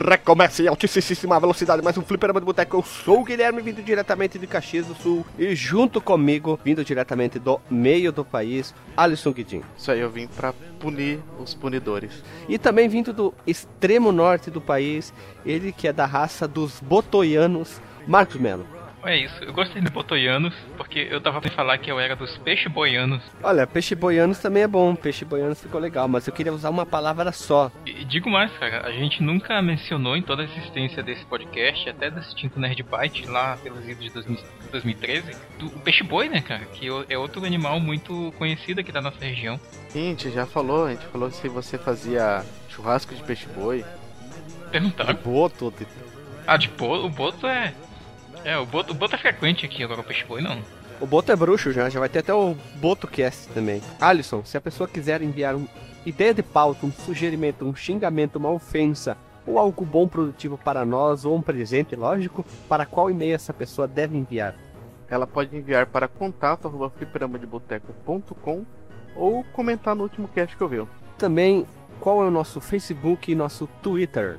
recomeça em altíssima velocidade mais um fliperama de boteco. Eu sou o Guilherme, vindo diretamente de Caxias do Sul. E junto comigo, vindo diretamente do meio do país, Alisson Guidin. Isso aí, eu vim pra punir os punidores. E também vindo do extremo norte do país, ele que é da raça dos botoianos, Marcos Melo. É isso, eu gostei de botoianos, porque eu tava pra falar que eu era dos peixe boianos. Olha, peixe boianos também é bom, peixe boianos ficou legal, mas eu queria usar uma palavra só. E digo mais, cara, a gente nunca mencionou em toda a existência desse podcast, até desse Tinto Nerd Byte, lá pelos idos de 2000, 2013, do, o peixe boi, né, cara, que é outro animal muito conhecido aqui da nossa região. Sim, a gente já falou, a gente falou se você fazia churrasco de peixe boi. Perguntaram. Boto. Ah, de boto, o boto é... É, o Boto, o Boto é frequente aqui, agora o Peixe Boi não. O Boto é bruxo já, já vai ter até o BotoCast também. Alisson, se a pessoa quiser enviar uma ideia de pauta, um sugerimento, um xingamento, uma ofensa, ou algo bom produtivo para nós, ou um presente, lógico, para qual e-mail essa pessoa deve enviar? Ela pode enviar para contato.fliperamadeboteco.com ou comentar no último cast que eu vi. Também, qual é o nosso Facebook e nosso Twitter?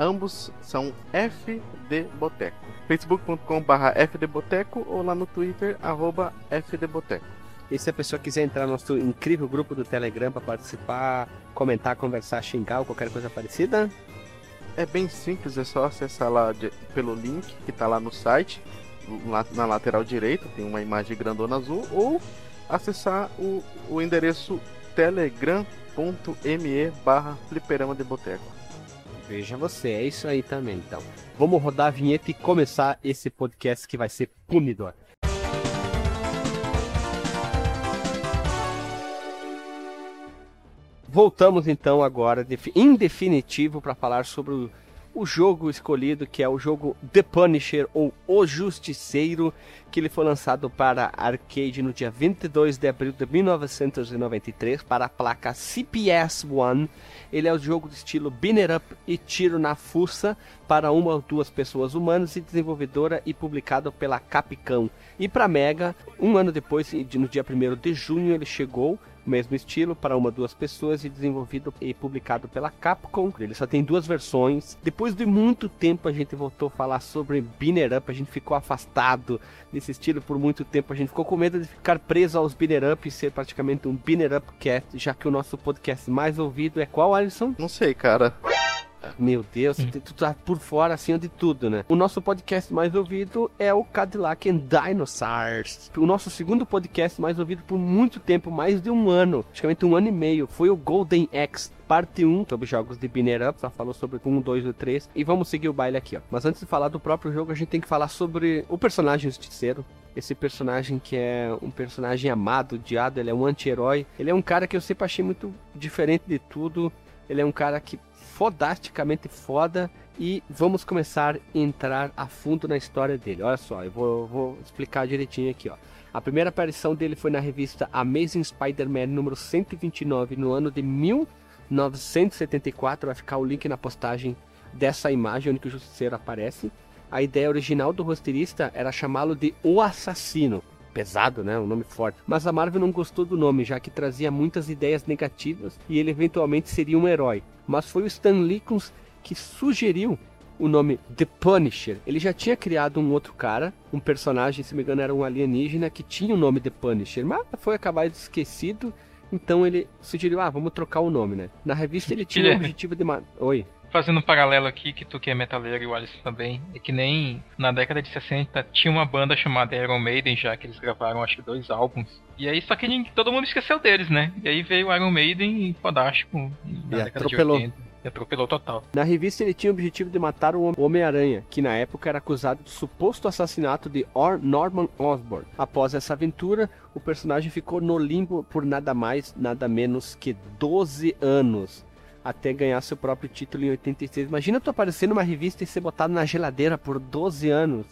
Ambos são FD Boteco. facebook.com.br fdboteco ou lá no Twitter, arroba fdboteco. E se a pessoa quiser entrar no nosso incrível grupo do Telegram para participar, comentar, conversar, xingar ou qualquer coisa parecida? É bem simples, é só acessar lá de, pelo link que está lá no site, lá na lateral direita, tem uma imagem grandona azul, ou acessar o, o endereço telegram.me barra fliperama de boteco. Veja você, é isso aí também. Então, vamos rodar a vinheta e começar esse podcast que vai ser punidor. Voltamos então agora, em definitivo, para falar sobre o, o, jogo escolhido, que é o jogo The Punisher ou O Justiceiro, que ele foi lançado para arcade no dia 22 de abril de 1993 para a placa CPS One. Ele é o jogo de estilo Binner Up e tiro na fuça para uma ou duas pessoas humanas e desenvolvedora e publicado pela Capcom. E para Mega, um ano depois, no dia 1 de junho, ele chegou mesmo estilo para uma duas pessoas e desenvolvido e publicado pela Capcom. Ele só tem duas versões. Depois de muito tempo a gente voltou a falar sobre Binner Up, a gente ficou afastado desse estilo por muito tempo. A gente ficou com medo de ficar preso aos Binner Up e ser praticamente um Binner Up cast, já que o nosso podcast mais ouvido é qual, Alisson? Não sei, cara. Meu Deus, hum. tu tá por fora assim de tudo, né? O nosso podcast mais ouvido é o Cadillac and Dinosaurs. O nosso segundo podcast mais ouvido por muito tempo, mais de um ano, praticamente um ano e meio, foi o Golden X parte 1 sobre jogos de Binner Up, só falou sobre 1, 2 e 3. E vamos seguir o baile aqui, ó. Mas antes de falar do próprio jogo, a gente tem que falar sobre o personagem justiceiro. Esse personagem que é um personagem amado, odiado, ele é um anti-herói. Ele é um cara que eu sempre achei muito diferente de tudo. Ele é um cara que fodasticamente foda e vamos começar a entrar a fundo na história dele. Olha só, eu vou, vou explicar direitinho aqui, ó. A primeira aparição dele foi na revista Amazing Spider-Man número 129 no ano de 1974. Vai ficar o link na postagem dessa imagem onde o Justiceiro aparece. A ideia original do roteirista era chamá-lo de O Assassino pesado, né? Um nome forte. Mas a Marvel não gostou do nome, já que trazia muitas ideias negativas e ele eventualmente seria um herói. Mas foi o Stan Lee que sugeriu o nome The Punisher. Ele já tinha criado um outro cara, um personagem, se me engano, era um alienígena que tinha o nome The Punisher, mas foi acabar esquecido. Então ele sugeriu, ah, vamos trocar o nome, né? Na revista ele tinha o objetivo de... Oi fazendo um paralelo aqui, que tu que é metaleiro e o Alisson também, é que nem na década de 60 tinha uma banda chamada Iron Maiden já, que eles gravaram acho que dois álbuns. E aí só que todo mundo esqueceu deles, né? E aí veio o Iron Maiden e fodástico na e década atropelou. de 80. E atropelou total. Na revista ele tinha o objetivo de matar o Homem-Aranha, que na época era acusado do suposto assassinato de Or Norman Osborn. Após essa aventura, o personagem ficou no limbo por nada mais, nada menos que 12 anos até ganhar seu próprio título em 86. Imagina tu aparecer numa revista e ser botado na geladeira por 12 anos.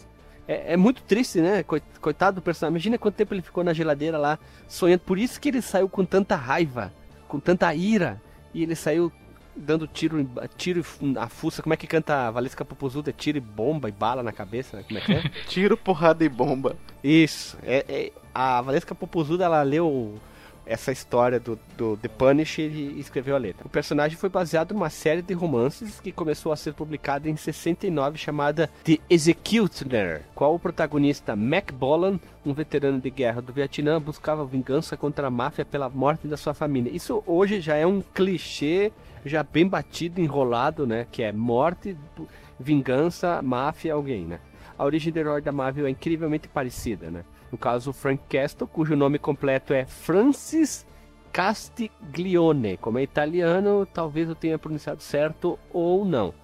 É, é, muito triste, né? Coitado do personagem. Imagina quanto tempo ele ficou na geladeira lá, sonhando. Por isso que ele saiu com tanta raiva, com tanta ira. E ele saiu dando tiro, tiro a fuça. Como é que canta a Valesca Popozuda? Tiro e bomba e bala na cabeça? Como é que é? tiro, porrada e bomba. Isso. É, é, a Valesca Popozuda, ela leu essa história do, do The Punisher e escreveu a letra. O personagem foi baseado numa série de romances que começou a ser publicada em 69 chamada The Executioner, qual o protagonista Mac Bolan, um veterano de guerra do Vietnã, buscava vingança contra a máfia pela morte da sua família. Isso hoje já é um clichê já bem batido, enrolado, né, que é morte, vingança, máfia, alguém, né? A origem do herói da Marvel é incrivelmente parecida, né? No caso, Frank Castle, cujo nome completo é Francis Castiglione. Como é italiano, talvez eu tenha pronunciado certo ou não.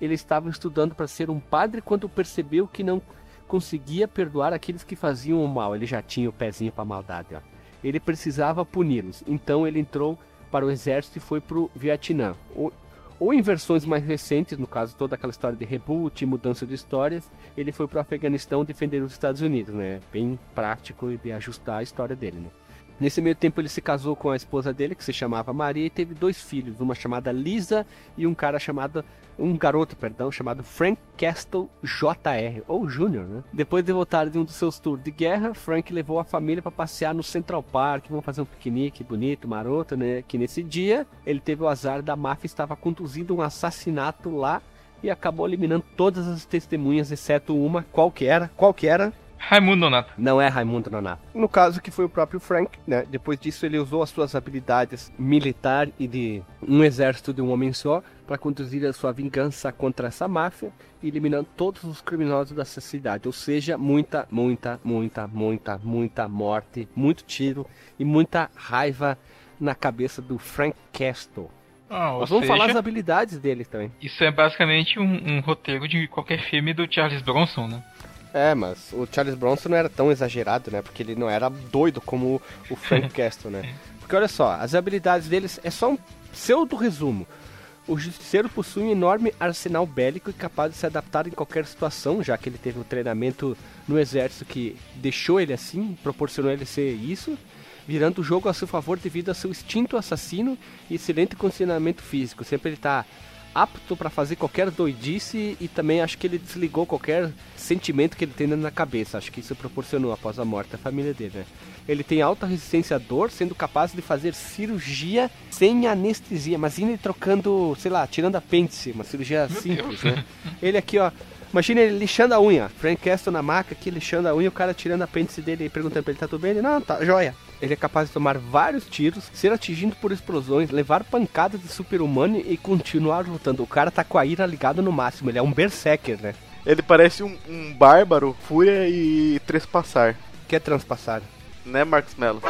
Ele estava estudando para ser um padre quando percebeu que não conseguia perdoar aqueles que faziam o mal. Ele já tinha o pezinho para maldade. Ó. Ele precisava puni-los. Então ele entrou para o exército e foi para o Vietnã. Ou em versões mais recentes, no caso toda aquela história de reboot, mudança de histórias, ele foi para o Afeganistão defender os Estados Unidos, né? Bem prático de ajustar a história dele, né? Nesse meio tempo ele se casou com a esposa dele, que se chamava Maria, e teve dois filhos, uma chamada Lisa e um cara chamado um garoto, perdão, chamado Frank Castle Jr. ou Jr., né? Depois de voltar de um dos seus tours de guerra, Frank levou a família para passear no Central Park, vão fazer um piquenique bonito, maroto, né? Que nesse dia ele teve o azar da máfia estava conduzindo um assassinato lá e acabou eliminando todas as testemunhas, exceto uma, qual que era? Qual que era? Raimundo Nonato. Não é Raimundo Nonato. No caso que foi o próprio Frank, né? Depois disso ele usou as suas habilidades militar e de um exército de um homem só para conduzir a sua vingança contra essa máfia, eliminando todos os criminosos dessa cidade. Ou seja, muita, muita, muita, muita, muita morte, muito tiro e muita raiva na cabeça do Frank Castle. Ah, Nós vamos seja, falar as habilidades dele também. Isso é basicamente um, um roteiro de qualquer filme do Charles Bronson, né? É, mas o Charles Bronson não era tão exagerado, né? Porque ele não era doido como o Frank Castle, né? Porque olha só, as habilidades deles é só um pseudo resumo. O justiceiro possui um enorme arsenal bélico e capaz de se adaptar em qualquer situação, já que ele teve um treinamento no exército que deixou ele assim, proporcionou ele ser isso, virando o jogo a seu favor devido a seu instinto assassino e excelente condicionamento físico. Sempre ele está apto para fazer qualquer doidice e também acho que ele desligou qualquer sentimento que ele tem na cabeça. Acho que isso proporcionou após a morte da família dele. Né? Ele tem alta resistência à dor, sendo capaz de fazer cirurgia sem anestesia, mas indo trocando, sei lá, tirando apêndice, uma cirurgia Meu simples, Deus. né? Ele aqui, ó. Imagina ele lixando a unha. Frank Castle na maca aqui, lixando a unha, o cara tirando a apêndice dele e perguntando pra ele, tá tudo bem? Ele, não, tá, joia. Ele é capaz de tomar vários tiros, ser atingido por explosões, levar pancadas de super-humano e continuar lutando. O cara tá com a ira ligada no máximo, ele é um berserker, né? Ele parece um, um bárbaro, fúria e trespassar. Que é transpassar. Né, Marcos Mello?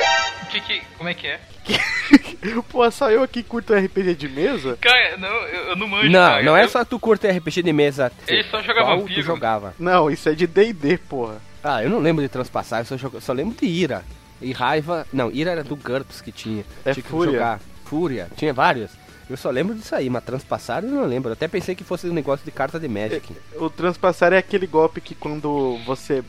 O que que. Como é que é? Pô, só eu aqui curto RPG de mesa? Cara, não, eu, eu não manjo. Não, cara. não é Eu- só tu curter RPG de mesa. Ele só joga qual vampiro. tu jogava. Não, isso é de D&D, porra. Ah, eu não lembro de transpassar, eu só, jogo- só lembro de ira. E raiva. Não, ira era do GURPS que tinha. É tinha que Fúria. jogar. Fúria. Tinha vários. Eu só lembro disso aí, mas transpassar eu não lembro. Eu até pensei que fosse um negócio de carta de Magic. O transpassar é aquele golpe que quando você,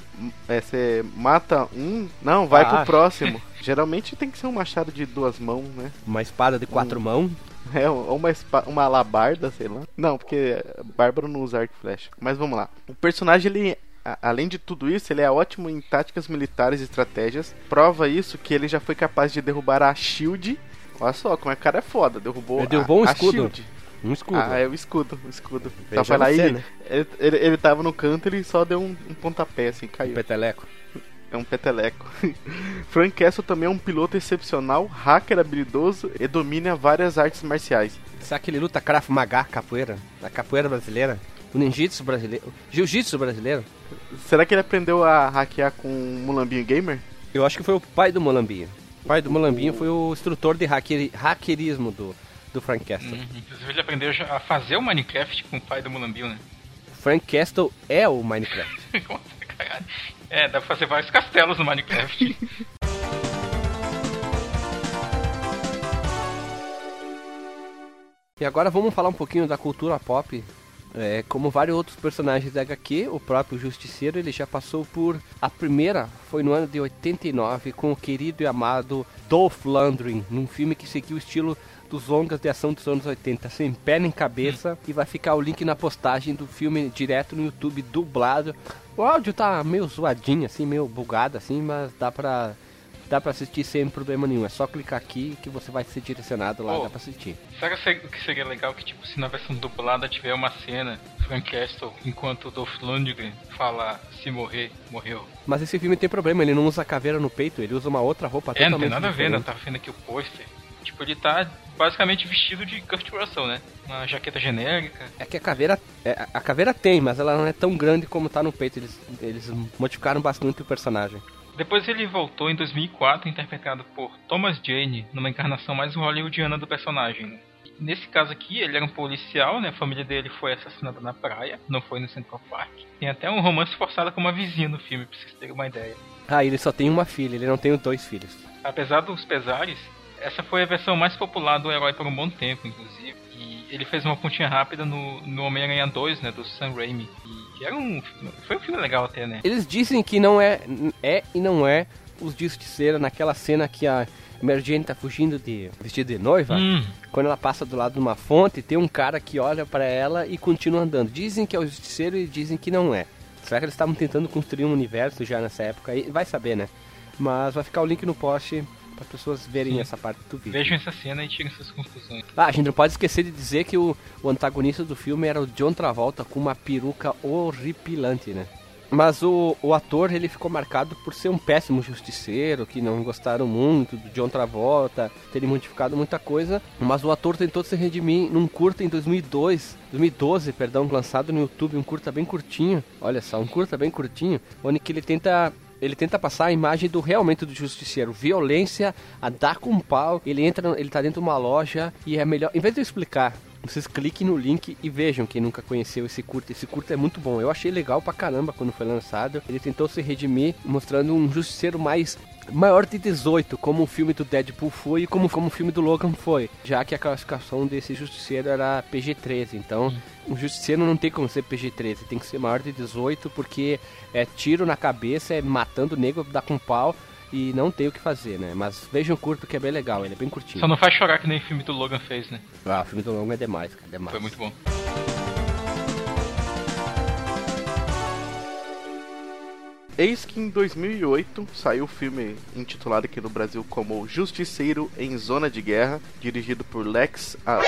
é, você mata um, não, vai Ah. pro próximo. Geralmente tem que ser um machado de duas mãos, né? Uma espada de quatro Hum. mãos. É, ou uma, uma alabarda, sei lá. Não, porque Bárbaro não usa arco e flecha. Mas vamos lá. O personagem, ele, a- além de tudo isso, ele é ótimo em táticas militares e estratégias. Prova isso que ele já foi capaz de derrubar a Shield. Olha só, como é que o cara é foda. Derrubou, Ele derrubou a, um escudo. Shield. Um escudo. Ah, é o escudo, o escudo. Tava lá ele, né? ele, ele, ele tava no canto, ele só deu um, um pontapé assim, caiu. Peteleco. É um peteleco. Frank Castle também é um piloto excepcional, hacker habilidoso e domina várias artes marciais. Será que ele luta Krav Maga, capoeira? A capoeira brasileira? O ninjitsu brasileiro? Jiu-jitsu brasileiro? Será que ele aprendeu a hackear com o Mulambinho Gamer? Eu acho que foi o pai do Molambinho. O pai do Molambinho foi o instrutor de hacker, hackerismo do, do Frank Castle. Uhum. Inclusive ele aprendeu a fazer o Minecraft com o pai do Mulambinho, né? Frank Castle é o Minecraft. Caralho. É, dá pra fazer vários castelos no Minecraft. E agora vamos falar um pouquinho da cultura pop. É, como vários outros personagens da HQ, o próprio Justiceiro ele já passou por. A primeira foi no ano de 89 com o querido e amado Dolph Lundgren, num filme que seguiu o estilo dos longas de ação dos anos 80, sem pé nem cabeça. E vai ficar o link na postagem do filme direto no YouTube, dublado. O áudio tá meio zoadinho, assim, meio bugado, assim, mas dá pra dá pra assistir sem problema nenhum. É só clicar aqui que você vai ser direcionado lá, Oh. dá pra assistir. Será que que seria legal que, tipo, se na versão dublada tiver uma cena, Frank Castle, enquanto o Dolph Lundgren fala se morrer, morreu. Mas esse filme tem problema, ele não usa caveira no peito, ele usa uma outra roupa É, não totalmente tem nada a ver, né? Tava vendo aqui o pôster. Tipo, ele tá basicamente vestido de Kurt Russell, né? Uma jaqueta genérica. É que a caveira, é, a caveira tem, mas ela não é tão grande como tá no peito. Eles, eles modificaram bastante o personagem. Depois ele voltou em 2004, interpretado por Thomas Jane, numa encarnação mais hollywoodiana do personagem. Nesse caso aqui, ele era um policial, né? A família dele foi assassinada na praia, não foi no Central Park. Tem até um romance forçado com uma vizinha no filme, pra vocês terem uma ideia. Ah, ele só tem uma filha, ele não tem dois filhos. Apesar dos pesares, essa foi a versão mais popular do herói por um bom tempo, inclusive. E ele fez uma pontinha rápida no, no Homem-Aranha 2, né, do Sam Raimi. E que era um, foi um filme legal até, né? Eles dizem que não é, é e não é os Justiceira naquela cena que a Mary Jane tá fugindo de vestido de noiva. Hum, Quando ela passa do lado de uma fonte, tem um cara que olha pra ela e continua andando. Dizem que é o Justiceiro e dizem que não é. Será que eles estavam tentando construir um universo já nessa época? aí? Vai saber, né? Mas vai ficar o link no post para as pessoas verem Sim. essa parte do vídeo. vejam essa cena e tirem suas conclusões. Ah, a gente não pode esquecer de dizer que o, o antagonista do filme era o John Travolta com uma peruca horripilante, né? Mas o, o ator, ele ficou marcado por ser um péssimo justiceiro, que não gostaram muito do John Travolta, terem modificado muita coisa. Mas o ator tentou se redimir num curta em 2002, 2012, perdão, lançado no YouTube, um curta bem curtinho. Olha só, um curta bem curtinho, onde que ele tenta ele tenta passar a imagem do realmente do justiceiro, violência, a dar com pau. Ele entra, ele tá dentro de uma loja e é melhor, em vez de eu explicar, vocês cliquem no link e vejam quem nunca conheceu esse curta. Esse curta é muito bom. Eu achei legal pra caramba quando foi lançado. Ele tentou se redimir mostrando um justiceiro mais maior de 18, como o filme do Deadpool foi e como, como o filme do Logan foi. Já que a classificação desse justiceiro era PG-13. Então, o justiceiro não tem como ser PG-13, tem que ser maior de 18 porque é tiro na cabeça, é matando o negro, dá com pau e não tem o que fazer, né? Mas vejam o curto que é bem legal, ele é bem curtinho. Só não faz chorar que nem o filme do Logan fez, né? Ah, o filme do Logan é demais, cara, demais. Foi muito bom. Eis que em 2008 saiu o filme intitulado aqui no Brasil como Justiceiro em Zona de Guerra, dirigido por Lex A-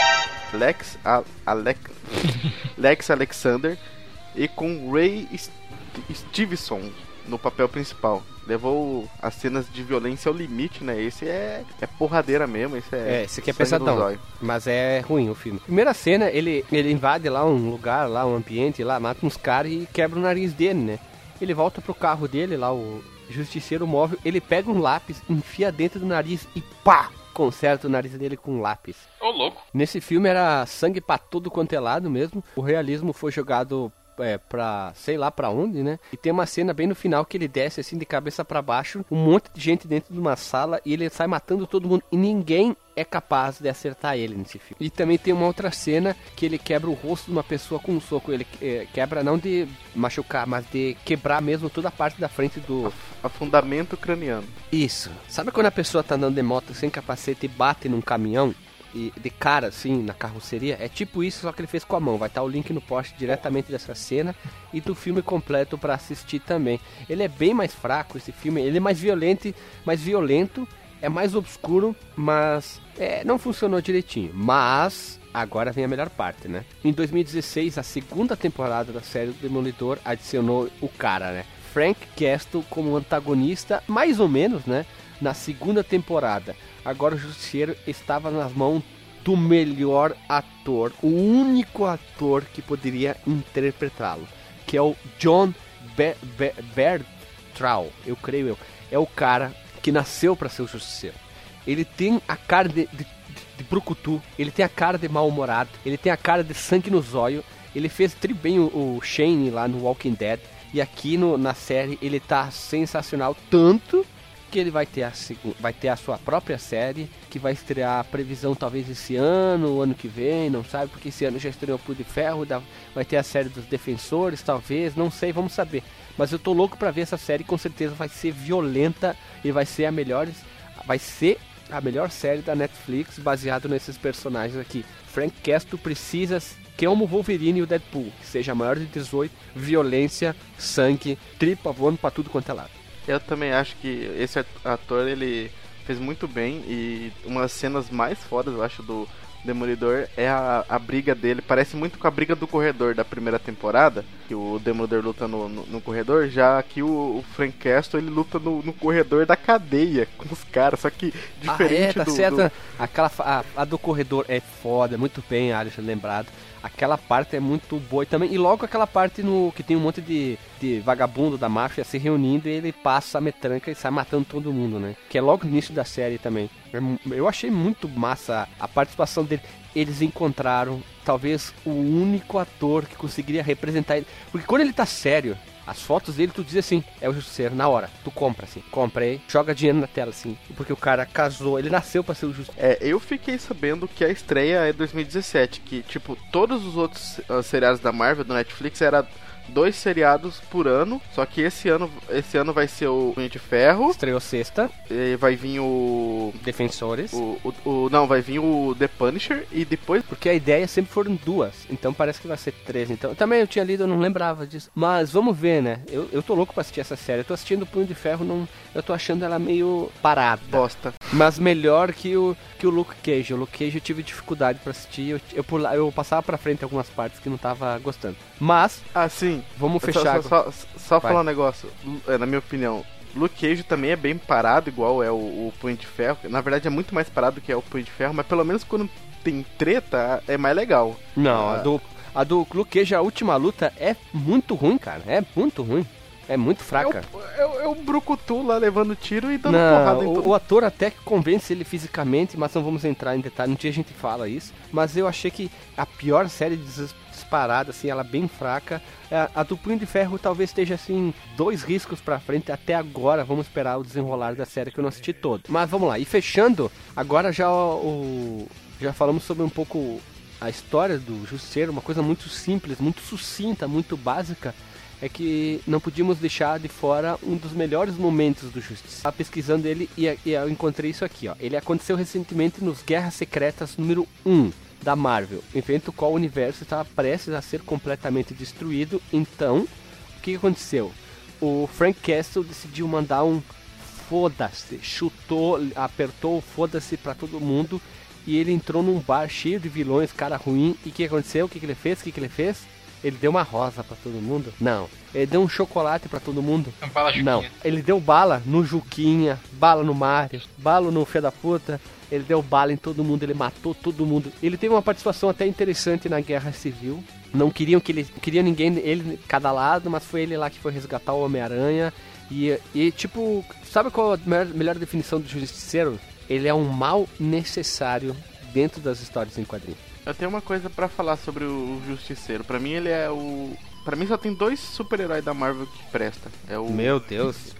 Lex A- Alec Lex Alexander e com Ray St- Stevenson no papel principal. Levou as cenas de violência ao limite, né? Esse é, é porradeira mesmo, esse é. É, esse aqui é pesadão. Mas é ruim o filme. Primeira cena, ele, ele invade lá um lugar, lá um ambiente, lá, mata uns caras e quebra o nariz dele, né? Ele volta pro carro dele, lá o justiceiro móvel, ele pega um lápis, enfia dentro do nariz e pá! Conserta o nariz dele com um lápis. Ô, louco. Nesse filme era sangue pra todo quanto é lado mesmo. O realismo foi jogado é, pra sei lá pra onde, né? E tem uma cena bem no final que ele desce assim de cabeça pra baixo, um monte de gente dentro de uma sala e ele sai matando todo mundo e ninguém é capaz de acertar ele nesse filme. E também tem uma outra cena que ele quebra o rosto de uma pessoa com um soco. Ele é, quebra não de machucar, mas de quebrar mesmo toda a parte da frente do, Afundamento craniano. isso. Sabe quando a pessoa tá andando de moto sem capacete e bate num caminhão? E de cara, assim, na carroceria? É tipo isso, só que ele fez com a mão. Vai estar o link no post diretamente dessa cena e do filme completo pra assistir também. Ele é bem mais fraco, esse filme. Ele é mais violento, mais violento, é mais obscuro, mas é, não funcionou direitinho. Mas agora vem a melhor parte, né? Em 2016, a segunda temporada da série do Demolidor adicionou o cara, né? Frank Castle como antagonista, mais ou menos, né? Na segunda temporada. Agora o Justiceiro estava nas mãos do melhor ator, o único ator que poderia interpretá-lo, que é o John Be Be Bertrand, eu creio eu. É o cara que nasceu para ser o Justiceiro. Ele tem a cara de, de, de brucutu, ele tem a cara de mal-humorado, ele tem a cara de sangue no zóio. Ele fez tri bem o, o Shane lá no Walking Dead. E aqui no, na série ele tá sensacional, tanto que ele vai ter, a, vai ter a sua própria série, que vai estrear a previsão talvez esse ano, o ano que vem, não sabe, porque esse ano já estreou Punho de Ferro, vai ter a série dos Defensores, talvez, não sei, vamos saber. Mas eu tô louco pra ver essa série, com certeza vai ser violenta e vai ser a melhor, vai ser a melhor série da Netflix baseado nesses personagens aqui. Frank Castle precisa que como o Wolverine e o Deadpool, que seja maior de 18, violência, sangue, tripa voando pra tudo quanto é lado. Eu também acho que esse ator, ele fez muito bem e uma das cenas mais fodas, eu acho, do Demolidor é a, a briga dele. Parece muito com a briga do corredor da primeira temporada, que o Demolidor luta no, no, no corredor, já que o, o, Frank Castle ele luta no, no, corredor da cadeia com os caras, só que diferente ah, é, tá do, certo. Do... Aquela, a, a, do corredor é foda, muito bem, Alisson, lembrado. Aquela parte é muito boa e também. E logo aquela parte no que tem um monte de, de vagabundo da máfia se reunindo e ele passa a metranca e sai matando todo mundo, né? Que é logo no início da série também. É eu achei muito massa a participação dele. Eles encontraram talvez o único ator que conseguiria representar ele. Porque quando ele tá sério, as fotos dele, tu diz assim, é o Justiceiro, na hora. Tu compra, assim. Comprei, joga dinheiro na tela, assim. Porque o cara casou, ele nasceu pra ser o Justiceiro. É, eu fiquei sabendo que a estreia é 2017. Que, tipo, todos os outros uh, seriados da Marvel, do Netflix, era dois seriados por ano. Só que esse ano, esse ano vai ser o Punho de Ferro. Estreou sexta. E vai vir o. Defensores. O, o, o, não, vai vir o The Punisher e depois. Porque a ideia sempre foram duas. Então parece que vai ser três. Então também eu tinha lido, eu não lembrava disso. Mas vamos ver, né? Eu, eu tô louco pra assistir essa série. Eu tô assistindo o Punho de Ferro, não, eu tô achando ela meio parada. Bosta. Mas melhor que o, que o Luke Cage. O Luke Cage eu tive dificuldade pra assistir. Eu, eu, pula, eu passava pra frente algumas partes que não tava gostando. Mas. Assim, Vamos fechar. Só, só, só falar um negócio, é, na minha opinião. Luke Cage também é bem parado, igual é o, o Punho de Ferro. Na verdade é muito mais parado que é o Punho de Ferro, mas pelo menos quando tem treta é mais legal. Não, ah. a, do, a do Luke Cage, a última luta é muito ruim, cara. É muito ruim. É muito fraca. É o, é, é o Brucutu lá levando tiro e dando não, porrada em o, o ator até que convence ele fisicamente, mas não vamos entrar em detalhe. Um dia a gente fala isso. Mas eu achei que a pior série disparada, assim, ela bem fraca. É, a do Punho de Ferro talvez esteja, assim, dois riscos pra frente até agora. Vamos esperar o desenrolar da série que eu não assisti todo. Mas vamos lá. E fechando, agora já o... Já falamos sobre um pouco a história do Justiceiro, uma coisa muito simples, muito sucinta, muito básica é que não podíamos deixar de fora um dos melhores momentos do Justiça. Estava pesquisando ele e, e, eu encontrei isso aqui, ó. Ele aconteceu recentemente nos Guerras Secretas número 1 da Marvel, evento qual o universo estava prestes a ser completamente destruído. Então, o que aconteceu? O Frank Castle decidiu mandar um foda-se, chutou, apertou o foda-se para todo mundo e ele entrou num bar cheio de vilões, cara ruim. E o que aconteceu? O que, que ele fez? O que, que ele fez? Ele deu uma rosa para todo mundo? Não. Ele deu um chocolate para todo mundo? Não. Ele deu bala no Juquinha, bala no Mario, bala no Fé da Puta. Ele deu bala em todo mundo, ele matou todo mundo. Ele teve uma participação até interessante na Guerra Civil. Não queriam que ele. Queria ninguém, ele cada lado, mas foi ele lá que foi resgatar o Homem-Aranha. E, e, tipo, sabe qual a melhor, melhor definição do justiceiro? Ele é um mal necessário dentro das histórias em quadrinhos. Eu tenho uma coisa para falar sobre o Justiceiro. Para mim ele é o Pra mim só tem dois super-heróis da Marvel que presta. É o Meu Deus.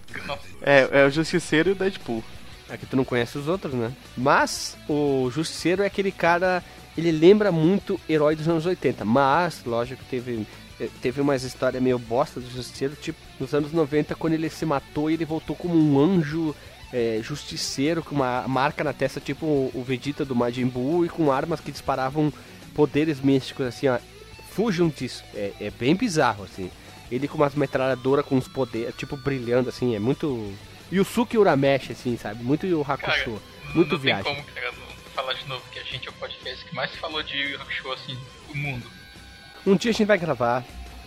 é, é o Justiceiro e o Deadpool. É que tu não conhece os outros, né? Mas o Justiceiro é aquele cara, ele lembra muito herói dos anos 80, mas lógico teve eh, teve umas histórias meio bosta do Justiceiro, tipo nos anos 90 quando ele se matou e ele voltou como um anjo é, justiceiro com uma marca na testa, tipo o Vegeta do Majin Buu, e com armas que disparavam poderes místicos, assim, ó. Fujam disso. É, é bem bizarro, assim. Ele com umas metralhadoras com uns poderes, tipo, brilhando, assim, é muito. Yusuke Urameshi, assim, sabe? Muito o Hakusho. Cara, muito não viagem. Tem como, cara, falar de novo que a gente é o podcast que mais falou de Yu Hakusho, assim, do mundo. Um dia a gente vai gravar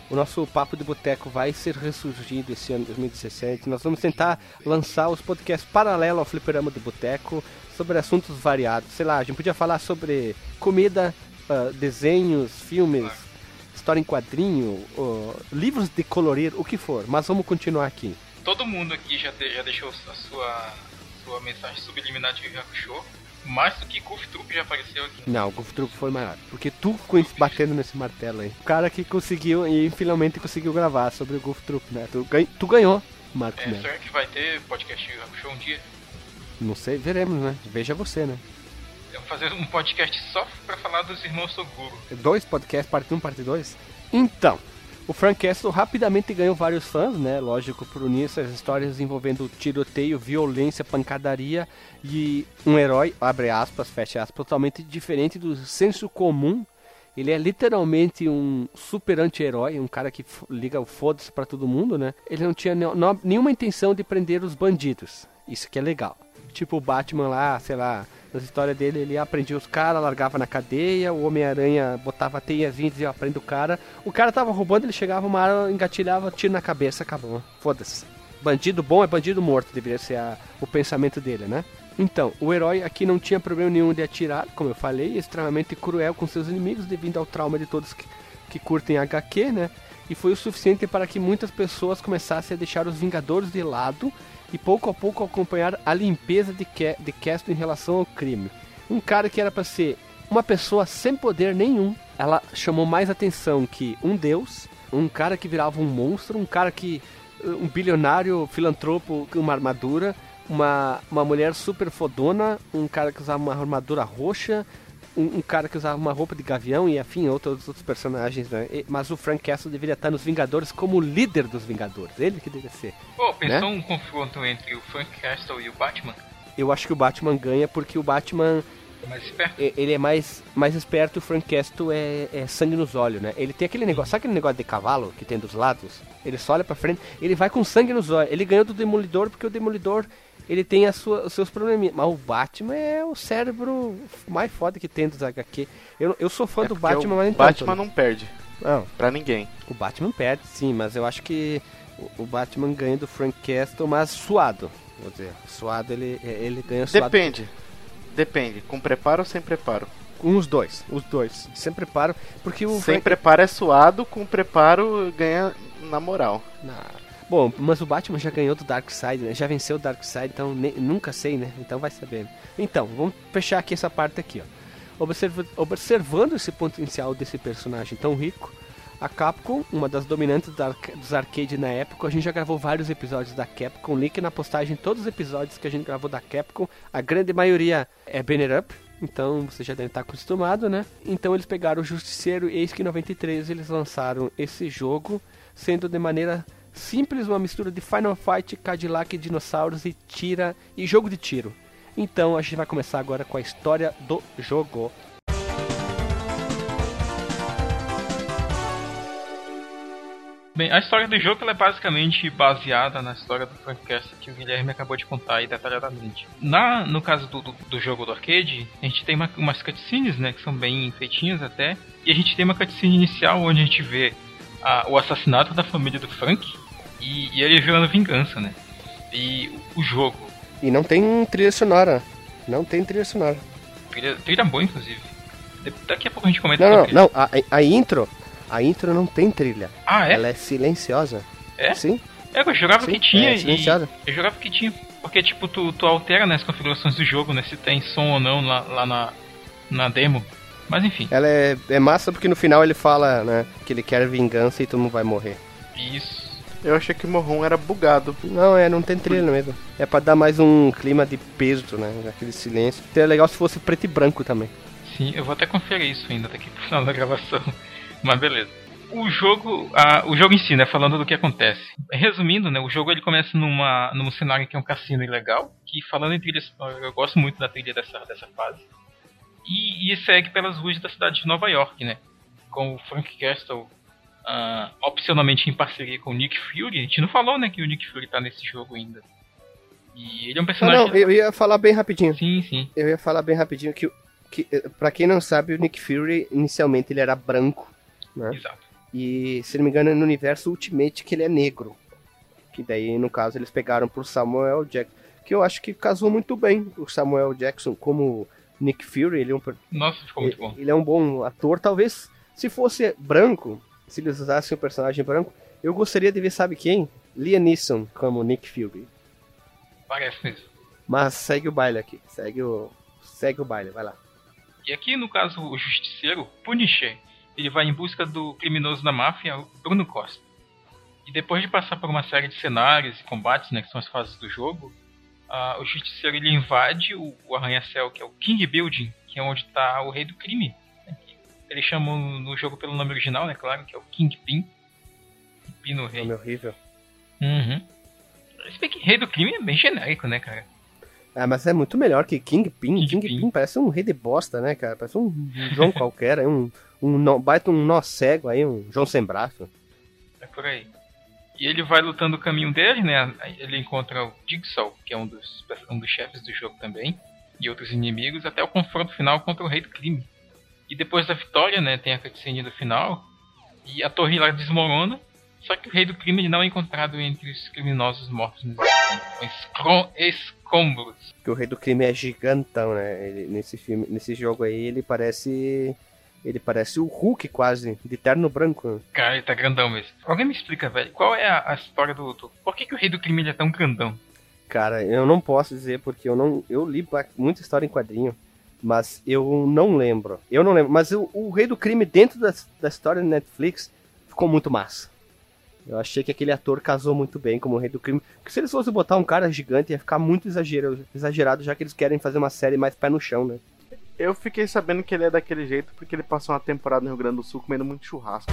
o nosso Papo de Boteco vai ser ressurgido esse ano 2017. Nós vamos tentar lançar os podcasts paralelo ao Fliperama do Boteco sobre assuntos variados. Sei lá, a gente podia falar sobre comida, uh, desenhos, filmes, história em quadrinho, uh, livros de colorir, o que for. Mas vamos continuar aqui. Todo mundo aqui já, de, já deixou a sua, sua mensagem subliminar de Show mais do que Goof Troop já apareceu aqui. Não, o Goof Troop foi maior. Porque tu ficou batendo nesse martelo aí. O cara que conseguiu e finalmente conseguiu gravar sobre o Goof Troop, né? Tu, ganha, tu ganhou, Marcos É, será que vai ter podcast Show um dia? Não sei, veremos, né? Veja você, né? Eu vou fazer um podcast só pra falar dos irmãos Soguro. Dois podcasts, parte 1, parte 2? Então, o Frank Castle rapidamente ganhou vários fãs, né? Lógico, por unir essas histórias envolvendo tiroteio, violência, pancadaria e um herói, abre aspas, fecha aspas, totalmente diferente do senso comum Ele é literalmente um super anti-herói, um cara que liga o foda-se pra todo mundo, né? Ele não tinha nenhuma intenção de prender os bandidos. Isso que é legal. Tipo o Batman lá, sei lá, nas histórias dele, ele aprendia os caras, largava na cadeia, o Homem-Aranha botava teiazinha e dizia, aprende o cara. O cara tava roubando, ele chegava uma arma, engatilhava, tiro na cabeça, acabou. Foda-se. Bandido bom é bandido morto, deveria ser a, o pensamento dele, né? Então, o herói aqui não tinha problema nenhum de atirar, como eu falei, extremamente cruel com seus inimigos devido ao trauma de todos que, que curtem HQ, né? E foi o suficiente para que muitas pessoas começassem a deixar os Vingadores de lado e pouco a pouco acompanhar a limpeza de, Ke de Castle em relação ao crime. Um cara que era para ser uma pessoa sem poder nenhum, ela chamou mais atenção que um deus, um cara que virava um monstro, um cara que um bilionário filantropo com uma armadura, uma, uma mulher super fodona, um cara que usava uma armadura roxa, um, um, cara que usava uma roupa de gavião e afim, outros, outros personagens, né? E, mas o Frank Castle deveria estar nos Vingadores como líder dos Vingadores, ele que deveria ser. Pô, pensou né? um confronto entre o Frank Castle e o Batman? Eu acho que o Batman ganha porque o Batman é mais esperto. Ele é mais, mais esperto e o Frank Castle é, é, sangue nos olhos, né? Ele tem aquele negócio, sabe aquele negócio de cavalo que tem dos lados? Ele só olha pra frente, ele vai com sangue nos olhos. Ele ganhou do Demolidor porque o Demolidor ele tem a sua, os seus probleminhas. Mas o Batman é o cérebro mais foda que tem dos HQ. Eu, eu sou fã é do Batman, mas O Batman tanto, não perde. Não. Pra ninguém. O Batman perde, sim, mas eu acho que o, o Batman ganha do Frank Castle, mas suado. Vou dizer, suado ele, ele ganha suado. Depende. Depende. Com preparo ou sem preparo? Com os dois, os dois. Sem preparo, porque o. Sem Frank... preparo é suado, com preparo ganha na moral. Não. Bom, mas o Batman já ganhou do Darkseid, né? Já venceu o Darkseid, então nunca sei, né? Então vai saber. Então, vamos fechar aqui essa parte aqui, ó. Observa observando esse potencial desse personagem tão rico, a Capcom, uma das dominantes dos arcade na época, a gente já gravou vários episódios da Capcom, link na postagem, todos os episódios que a gente gravou da Capcom, a grande maioria é Banner Up, então você já deve estar acostumado, né? Então eles pegaram o Justiceiro e eis que em 93 eles lançaram esse jogo, sendo de maneira Simples, uma mistura de Final Fight, Cadillac, dinossauros e tira e jogo de tiro. Então a gente vai começar agora com a história do jogo. Bem, a história do jogo é basicamente baseada na história do Francast que o Guilherme acabou de contar aí detalhadamente. Na, no caso do, do, do jogo do arcade, a gente tem uma, umas cutscenes, né, que são bem feitinhas até, e a gente tem uma cutscene inicial onde a gente vê a, o assassinato da família do Frank, e, e ele jurando vingança, né? E o jogo. E não tem trilha sonora. Não tem trilha sonora. Trilha, trilha boa, inclusive. Daqui a pouco a gente comenta Não, não, não. A, a intro. A intro não tem trilha. Ah, é? Ela é silenciosa. É? Sim. É, eu jogava Sim, que tinha é silenciosa. e. Eu jogava que tinha. Porque, tipo, tu, tu altera né, as configurações do jogo, né? Se tem som ou não lá, lá na, na demo. Mas enfim. Ela é, é massa porque no final ele fala, né, que ele quer vingança e todo mundo vai morrer. Isso. Eu achei que o Morron era bugado. Não, é, não tem trilha mesmo. É pra dar mais um clima de peso, né? Aquele silêncio. Seria legal se fosse preto e branco também. Sim, eu vou até conferir isso ainda daqui pro final da gravação. Mas beleza. O jogo, ah, o jogo em si, né, falando do que acontece. Resumindo, né, o jogo ele começa numa, num cenário que é um cassino ilegal, que falando em trilhas, eu gosto muito da trilha dessa, dessa fase. E, e segue pelas ruas da cidade de Nova York, né, com o Frank Castle uh, opcionalmente em parceria com o Nick Fury. A gente não falou, né, que o Nick Fury tá nesse jogo ainda. E ele é um personagem. Não, não eu ia falar bem rapidinho. Sim, sim. Eu ia falar bem rapidinho que, que para quem não sabe, o Nick Fury inicialmente ele era branco, né? Exato. E se não me engano, é no universo Ultimate que ele é negro. Que daí, no caso, eles pegaram pro Samuel Jackson. Que eu acho que casou muito bem o Samuel Jackson como Nick Fury. Ele é um, Nossa, ficou muito bom. Ele é um bom ator. Talvez se fosse branco, se eles usassem o personagem branco, eu gostaria de ver, sabe quem? Liam Neeson como Nick Fury. Parece mesmo. Mas segue o baile aqui. Segue o, segue o baile, vai lá. E aqui, no caso, o justiceiro, Punisher, ele vai em busca do criminoso da máfia, Bruno Costa. E depois de passar por uma série de cenários e combates, né, que são as fases do jogo, uh, o justiceiro ele invade o, o arranha-céu, que é o King Building, que é onde está o rei do crime, ele chamou no jogo pelo nome original, né? Claro, que é o Kingpin. Pino Rei. Nome horrível. Uhum. Esse Rei do Crime é bem genérico, né, cara? Ah, mas é muito melhor que Kingpin. Kingpin King parece um rei de bosta, né, cara? Parece um João qualquer, um, um nó, baita um nó cego aí, um João sem braço. É por aí. E ele vai lutando o caminho dele, né? Ele encontra o Jigsaw, que é um dos, um dos chefes do jogo também, e outros inimigos, até o confronto final contra o Rei do Crime. E depois da vitória, né, tem a cutscene do final, e a torre lá desmorona, só que o Rei do Crime não é encontrado entre os criminosos mortos nos escombros. Que o Rei do Crime é gigantão, né? Ele, nesse filme, nesse jogo aí, ele parece ele parece o Hulk quase, de terno branco. Cara, ele tá grandão mesmo. Alguém me explica, velho, qual é a, a história do, do. Por que, que o Rei do Crime é tão grandão? Cara, eu não posso dizer porque eu não. Eu li muita história em quadrinho, mas eu não lembro. Eu não lembro. Mas o, o Rei do Crime dentro da, da história do Netflix ficou muito massa. Eu achei que aquele ator casou muito bem como o Rei do Crime. Porque se eles fossem botar um cara gigante, ia ficar muito exagerado, exagerado já que eles querem fazer uma série mais pé no chão, né? Eu fiquei sabendo que ele é daquele jeito porque ele passou uma temporada no Rio Grande do Sul comendo muito churrasco.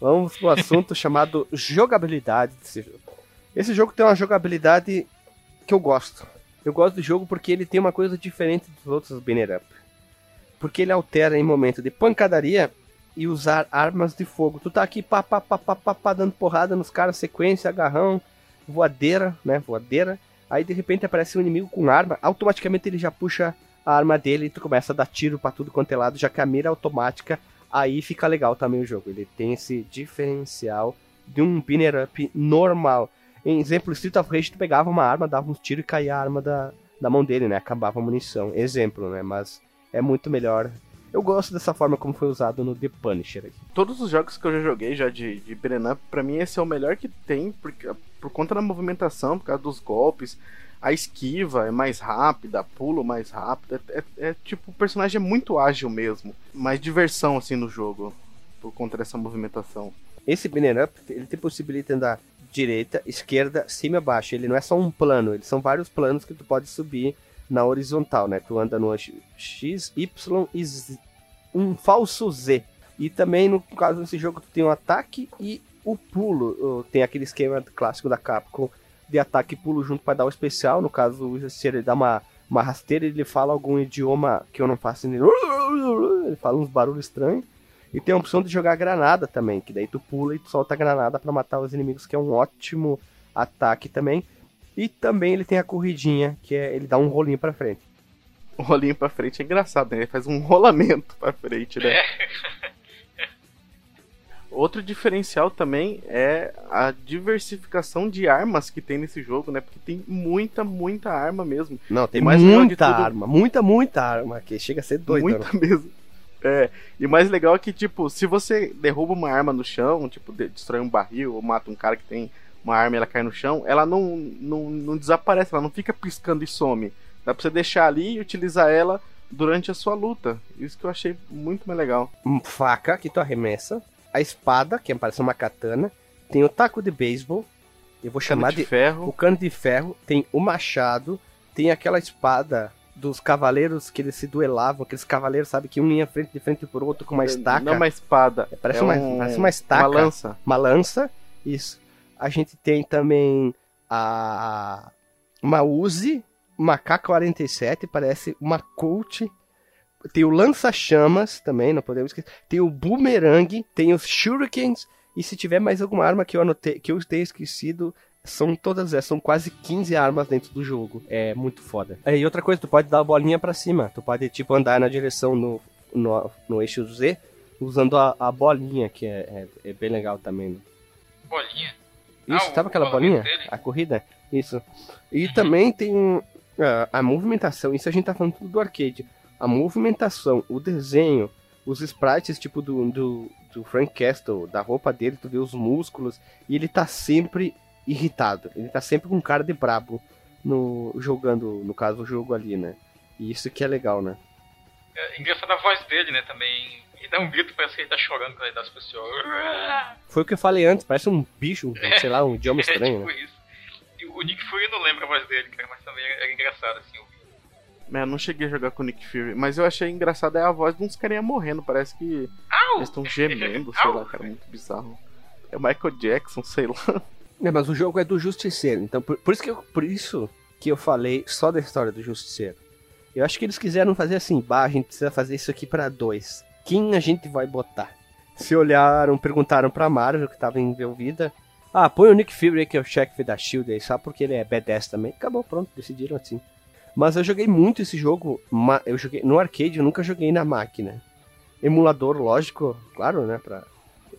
Vamos pro assunto chamado jogabilidade desse jogo. Esse jogo tem uma jogabilidade que eu gosto. Eu gosto do jogo porque ele tem uma coisa diferente dos outros banner up. Porque ele altera em momento de pancadaria e usar armas de fogo. Tu tá aqui pá, pá, pá, pá, pá, pá dando porrada nos caras, sequência, agarrão, voadeira, né? Voadeira. Aí de repente aparece um inimigo com arma, automaticamente ele já puxa a arma dele e tu começa a dar tiro para tudo quanto é lado, já que a mira automática. Aí fica legal também o jogo. Ele tem esse diferencial de um pinner up normal. Em exemplo, Street of Rage, tu pegava uma arma, dava uns tiros e caía a arma da, da mão dele, né? Acabava a munição. Exemplo, né? Mas é muito melhor eu gosto dessa forma como foi usado no The Punisher aqui. Todos os jogos que eu já joguei já de, de Up, pra mim esse é o melhor que tem, porque, por conta da movimentação, por causa dos golpes, a esquiva é mais rápida, pulo mais rápido, é, é, é tipo, o personagem é muito ágil mesmo, mais diversão assim no jogo, por conta dessa movimentação. Esse Beat'em Up, ele te possibilita andar direita, esquerda, cima e baixo, ele não é só um plano, eles são vários planos que tu pode subir na horizontal, né? Tu anda no X, Y e um falso Z. E também, no caso desse jogo, tu tem o um ataque e o pulo. Tem aquele esquema clássico da Capcom de ataque e pulo junto para dar o especial. No caso, se ele dá uma, uma rasteira, ele fala algum idioma que eu não faço. Ele fala uns barulhos estranhos. E tem a opção de jogar granada também, que daí tu pula e tu solta a granada para matar os inimigos, que é um ótimo ataque também. E também ele tem a corridinha, que é ele dá um rolinho para frente o rolinho pra frente é engraçado, né? Ele faz um rolamento pra frente, né? É. Outro diferencial também é a diversificação de armas que tem nesse jogo, né? Porque tem muita, muita arma mesmo. Não, tem mais muita arma, muita, muita arma, que chega a ser doido. Muita né? mesmo. É, e mais legal é que, tipo, se você derruba uma arma no chão, tipo, destrói um barril ou mata um cara que tem uma arma e ela cai no chão, ela não, não, não desaparece, ela não fica piscando e some. Dá pra você deixar ali e utilizar ela durante a sua luta. Isso que eu achei muito mais legal. Faca que tu arremessa, a espada, que parece uma katana, tem o taco de beisebol, eu vou chamar de, de ferro. o cano de ferro, tem o machado, tem aquela espada dos cavaleiros que eles se duelavam, aqueles cavaleiros, sabe, que um ia frente de frente por outro com uma estaca. Não uma espada. É, parece, é uma, um... parece uma estaca. Uma lança. Uma lança, isso. A gente tem também a uma Uzi, uma K-47, parece uma Colt. Tem o lança-chamas também, não podemos esquecer. Tem o boomerang, tem os shurikens. E se tiver mais alguma arma que eu anotei, que eu tenha esquecido, são todas essas, são quase 15 armas dentro do jogo. É muito foda. E outra coisa, tu pode dar a bolinha para cima. Tu pode, tipo, andar na direção no, no, no eixo Z, usando a, a bolinha, que é, é, é, bem legal também. Né? Bolinha? Isso, ah, sabe aquela bolinha? Dele? A corrida? Isso. E uhum. também tem a, a movimentação, isso a gente tá falando tudo do arcade. A movimentação, o desenho, os sprites tipo do, do, do Frank Castle, da roupa dele, tu vê os músculos, e ele tá sempre irritado. Ele tá sempre com cara de brabo no, jogando, no caso, o jogo ali, né? E isso que é legal, né? É engraçado a voz dele, né, também. Ele dá um grito, parece que ele tá chorando quando ele dá as pessoas. Foi o que eu falei antes, parece um bicho, é, sei lá, um idioma estranho, é, tipo né? Isso o Nick Fury não lembra a voz dele, cara, mas também era, engraçado, assim, ouvir. É, eu não cheguei a jogar com o Nick Fury, mas eu achei engraçado é a voz de uns carinha morrendo, parece que Au! eles estão gemendo, sei lá, cara, muito bizarro. É o Michael Jackson, sei lá. É, mas o jogo é do Justiceiro, então por, por, isso que eu, por isso que eu falei só da história do Justiceiro. Eu acho que eles quiseram fazer assim, bah, a gente precisa fazer isso aqui para dois. Quem a gente vai botar? Se olharam, perguntaram pra Marvel, que tava envolvida. Ah, põe o Nick Fury, que é o chefe da SHIELD aí, só porque ele é badass também. Acabou, pronto, decidiram assim. Mas eu joguei muito esse jogo, eu joguei no arcade, eu nunca joguei na máquina. Emulador, lógico, claro, né, pra...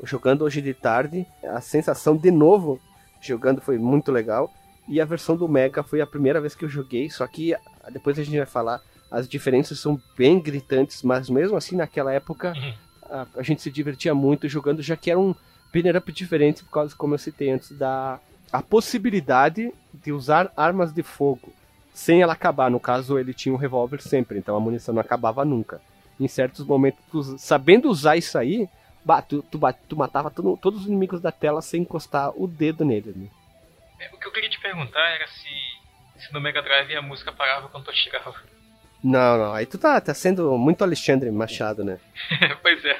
Jogando hoje de tarde, a sensação de novo jogando foi muito legal. E a versão do Mega foi a primeira vez que eu joguei, só que depois a gente vai falar, as diferenças são bem gritantes, mas mesmo assim naquela época uhum. a, a, gente se divertia muito jogando, já que era um banner up diferente, por causa, como eu citei antes, da a possibilidade de usar armas de fogo sem ela acabar. No caso, ele tinha um revólver sempre, então a munição não acabava nunca. Em certos momentos, sabendo usar isso aí, tu, tu, tu matava todo, todos os inimigos da tela sem encostar o dedo nele. Né? É, o que eu queria te perguntar era se, se no Mega Drive a música parava quando tu chegava. Não, não, aí tu tá, tá sendo muito Alexandre Machado, né? pois é,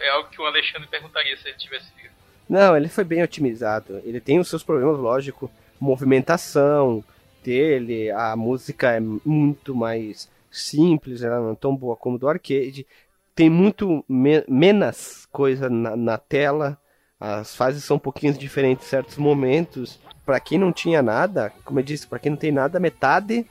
é algo que o Alexandre perguntaria se ele tivesse visto. Não, ele foi bem otimizado. Ele tem os seus problemas, lógico, movimentação dele, a música é muito mais simples, ela não é tão boa como do arcade. Tem muito me menos coisa na, na tela, as fases são um pouquinho diferentes em certos momentos para quem não tinha nada, como eu disse, para quem não tem nada, metade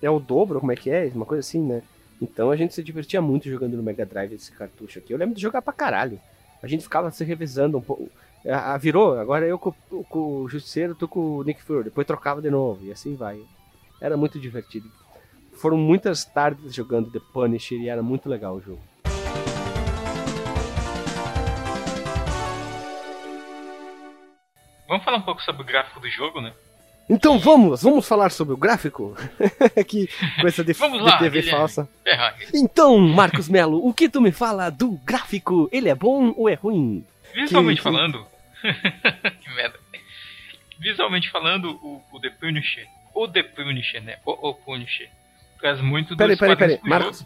é o dobro, como é que é? Uma coisa assim, né? Então a gente se divertia muito jogando no Mega Drive esse cartucho aqui. Eu lembro de jogar pra caralho. A gente ficava se revezando um pouco. Ah, virou, agora eu com, com o Justiceiro, tô com o Nick Fury. Depois trocava de novo e assim vai. Era muito divertido. Foram muitas tardes jogando The Punisher e era muito legal o jogo. Vamos falar um pouco sobre o gráfico do jogo, né? Então vamos, vamos falar sobre o gráfico? que coisa de, vamos lá, de TV falsa. Então, Marcos Melo, o que tu me fala do gráfico? Ele é bom ou é ruim? Visualmente que... falando. que merda. Visualmente falando, o, o The Punisher. O The Punisher, né? O, o Punisher. Traz muito peraí, peraí, peraí. Marcos,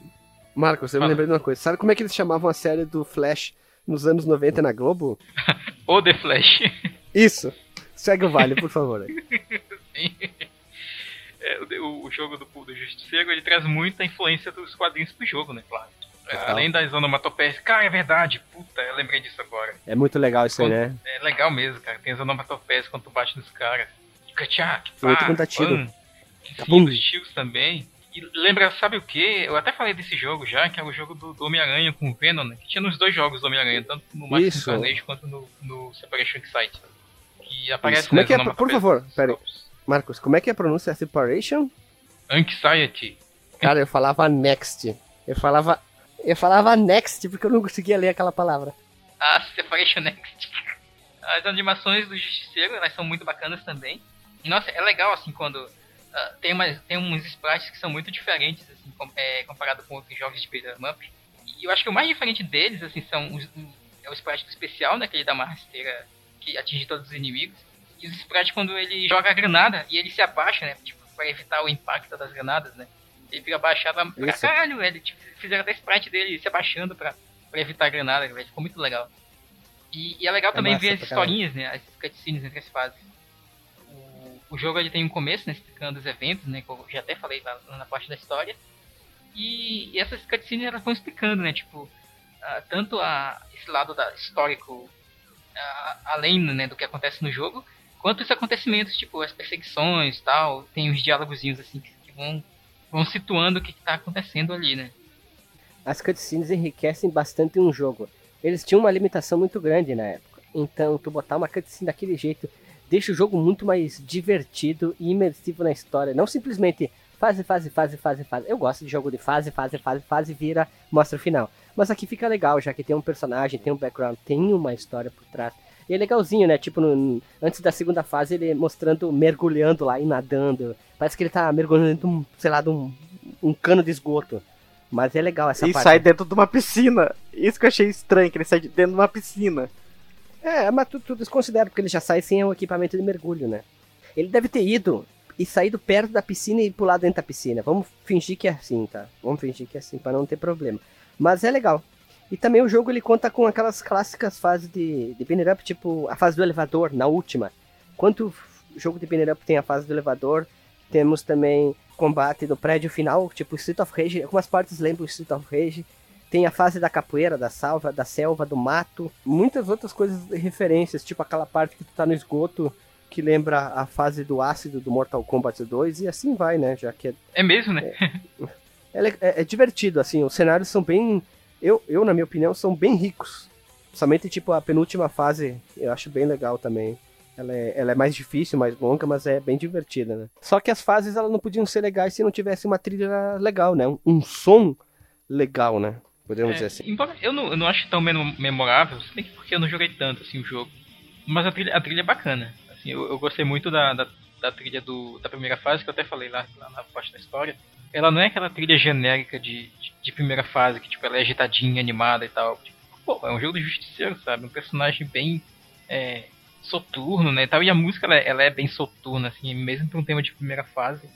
Marcos, eu Fala. me lembrei de uma coisa. Sabe como é que eles chamavam a série do Flash nos anos 90 na Globo? o The Flash. Isso. Segue o vale, por favor. Sim. É, o, o, jogo do, do Justiceiro ele traz muita influência dos quadrinhos pro jogo, né? Claro. Ah. Além das onomatopeias. Cara, é verdade. Puta, eu lembrei disso agora. É muito legal isso aí, né? É legal mesmo, cara. Tem as onomatopeias quando tu bate nos caras. Tchak, muito quando tiro. Sim, os tiros também. E lembra, sabe o que? Eu até falei desse jogo já, que é o jogo do, do Homem-Aranha com o Venom, né? Que tinha nos dois jogos do Homem-Aranha, tanto no Master Carnage quanto no, no Separation Excite que aparece. Como é que é? Por favor, pera Marcos, como é que é a pronúncia? Separation? Anxiety. Cara, eu falava next. Eu falava. Eu falava next porque eu não conseguia ler aquela palavra. Ah, Separation Next. As animações do Justiceiro, elas são muito bacanas também. E, nossa, é legal, assim, quando uh, tem, uma, tem uns sprites que são muito diferentes, assim, com, é, comparado com outros jogos de beat'em. E eu acho que o mais diferente deles, assim, são os, é o sprite especial, né, aquele da rasteira que atinge todos os inimigos. E os sprites quando ele joga a granada e ele se abaixa, né? Tipo, pra evitar o impacto das granadas, né? Ele fica abaixado pra, Isso. caralho, velho. Tipo, fizeram até sprite dele se abaixando pra, pra evitar a granada, velho. Ficou muito legal. E, e é legal é também ver as historinhas, né? As cutscenes entre as fases. O, o jogo ele tem um começo, né? Explicando os eventos, né? Que eu já até falei lá, na parte da história. E, e essas cutscenes elas vão explicando, né? Tipo, uh, tanto a, esse lado da histórico além né, do que acontece no jogo, quanto os acontecimentos, tipo as perseguições tal, tem uns diálogozinhos assim que, que vão, vão situando o que está acontecendo ali, né? As cutscenes enriquecem bastante um jogo. Eles tinham uma limitação muito grande na época. Então, tu botar uma cutscene daquele jeito deixa o jogo muito mais divertido e imersivo na história. Não simplesmente fase, fase, fase, fase, fase. Eu gosto de jogo de fase, fase, fase, fase, vira, mostra o final. Mas aqui fica legal, já que tem um personagem, tem um background, tem uma história por trás. E é legalzinho, né? Tipo, no, antes da segunda fase, ele mostrando, mergulhando lá e nadando. Parece que ele tá mergulhando dentro de um, sei lá, de um, um cano de esgoto. Mas é legal essa e parte. E sai dentro de uma piscina. Isso que eu achei estranho, que ele sai dentro de uma piscina. É, mas tudo, tudo desconsidera, porque ele já sai sem o equipamento de mergulho, né? Ele deve ter ido e saído perto da piscina e pular dentro da piscina. Vamos fingir que é assim, tá? Vamos fingir que é assim, para não ter problema. Mas é legal. E também o jogo ele conta com aquelas clássicas fases de, de banner up, tipo a fase do elevador, na última. Quanto jogo de banner up tem a fase do elevador, temos também combate do prédio final, tipo Street of Rage, algumas partes lembram Street of Rage. Tem a fase da capoeira, da salva, da selva, do mato, muitas outras coisas referências, tipo aquela parte que tu tá no esgoto que lembra a fase do ácido do Mortal Kombat 2 e assim vai, né? Já que é, é mesmo, né? É, é, é, divertido, assim, os cenários são bem, eu, eu na minha opinião, são bem ricos. Somente tipo a penúltima fase, eu acho bem legal também. Ela é, ela é mais difícil, mais longa, mas é bem divertida, né? Só que as fases elas não podiam ser legais se não tivesse uma trilha legal, né? Um, um som legal, né? Podemos é, dizer assim. Embora eu não, eu não acho tão memorável, se bem que porque eu não joguei tanto assim o jogo. Mas a trilha, a trilha é bacana. Eu, eu gostei muito da, da, da, trilha do, da primeira fase, que eu até falei lá, lá na parte da história. Ela não é aquela trilha genérica de, de, de, primeira fase, que tipo, ela é agitadinha, animada e tal. Tipo, pô, é um jogo de justiceiro, sabe? Um personagem bem é, soturno, né, e tal. E a música, ela, ela é bem soturna, assim, mesmo para um tema de primeira fase.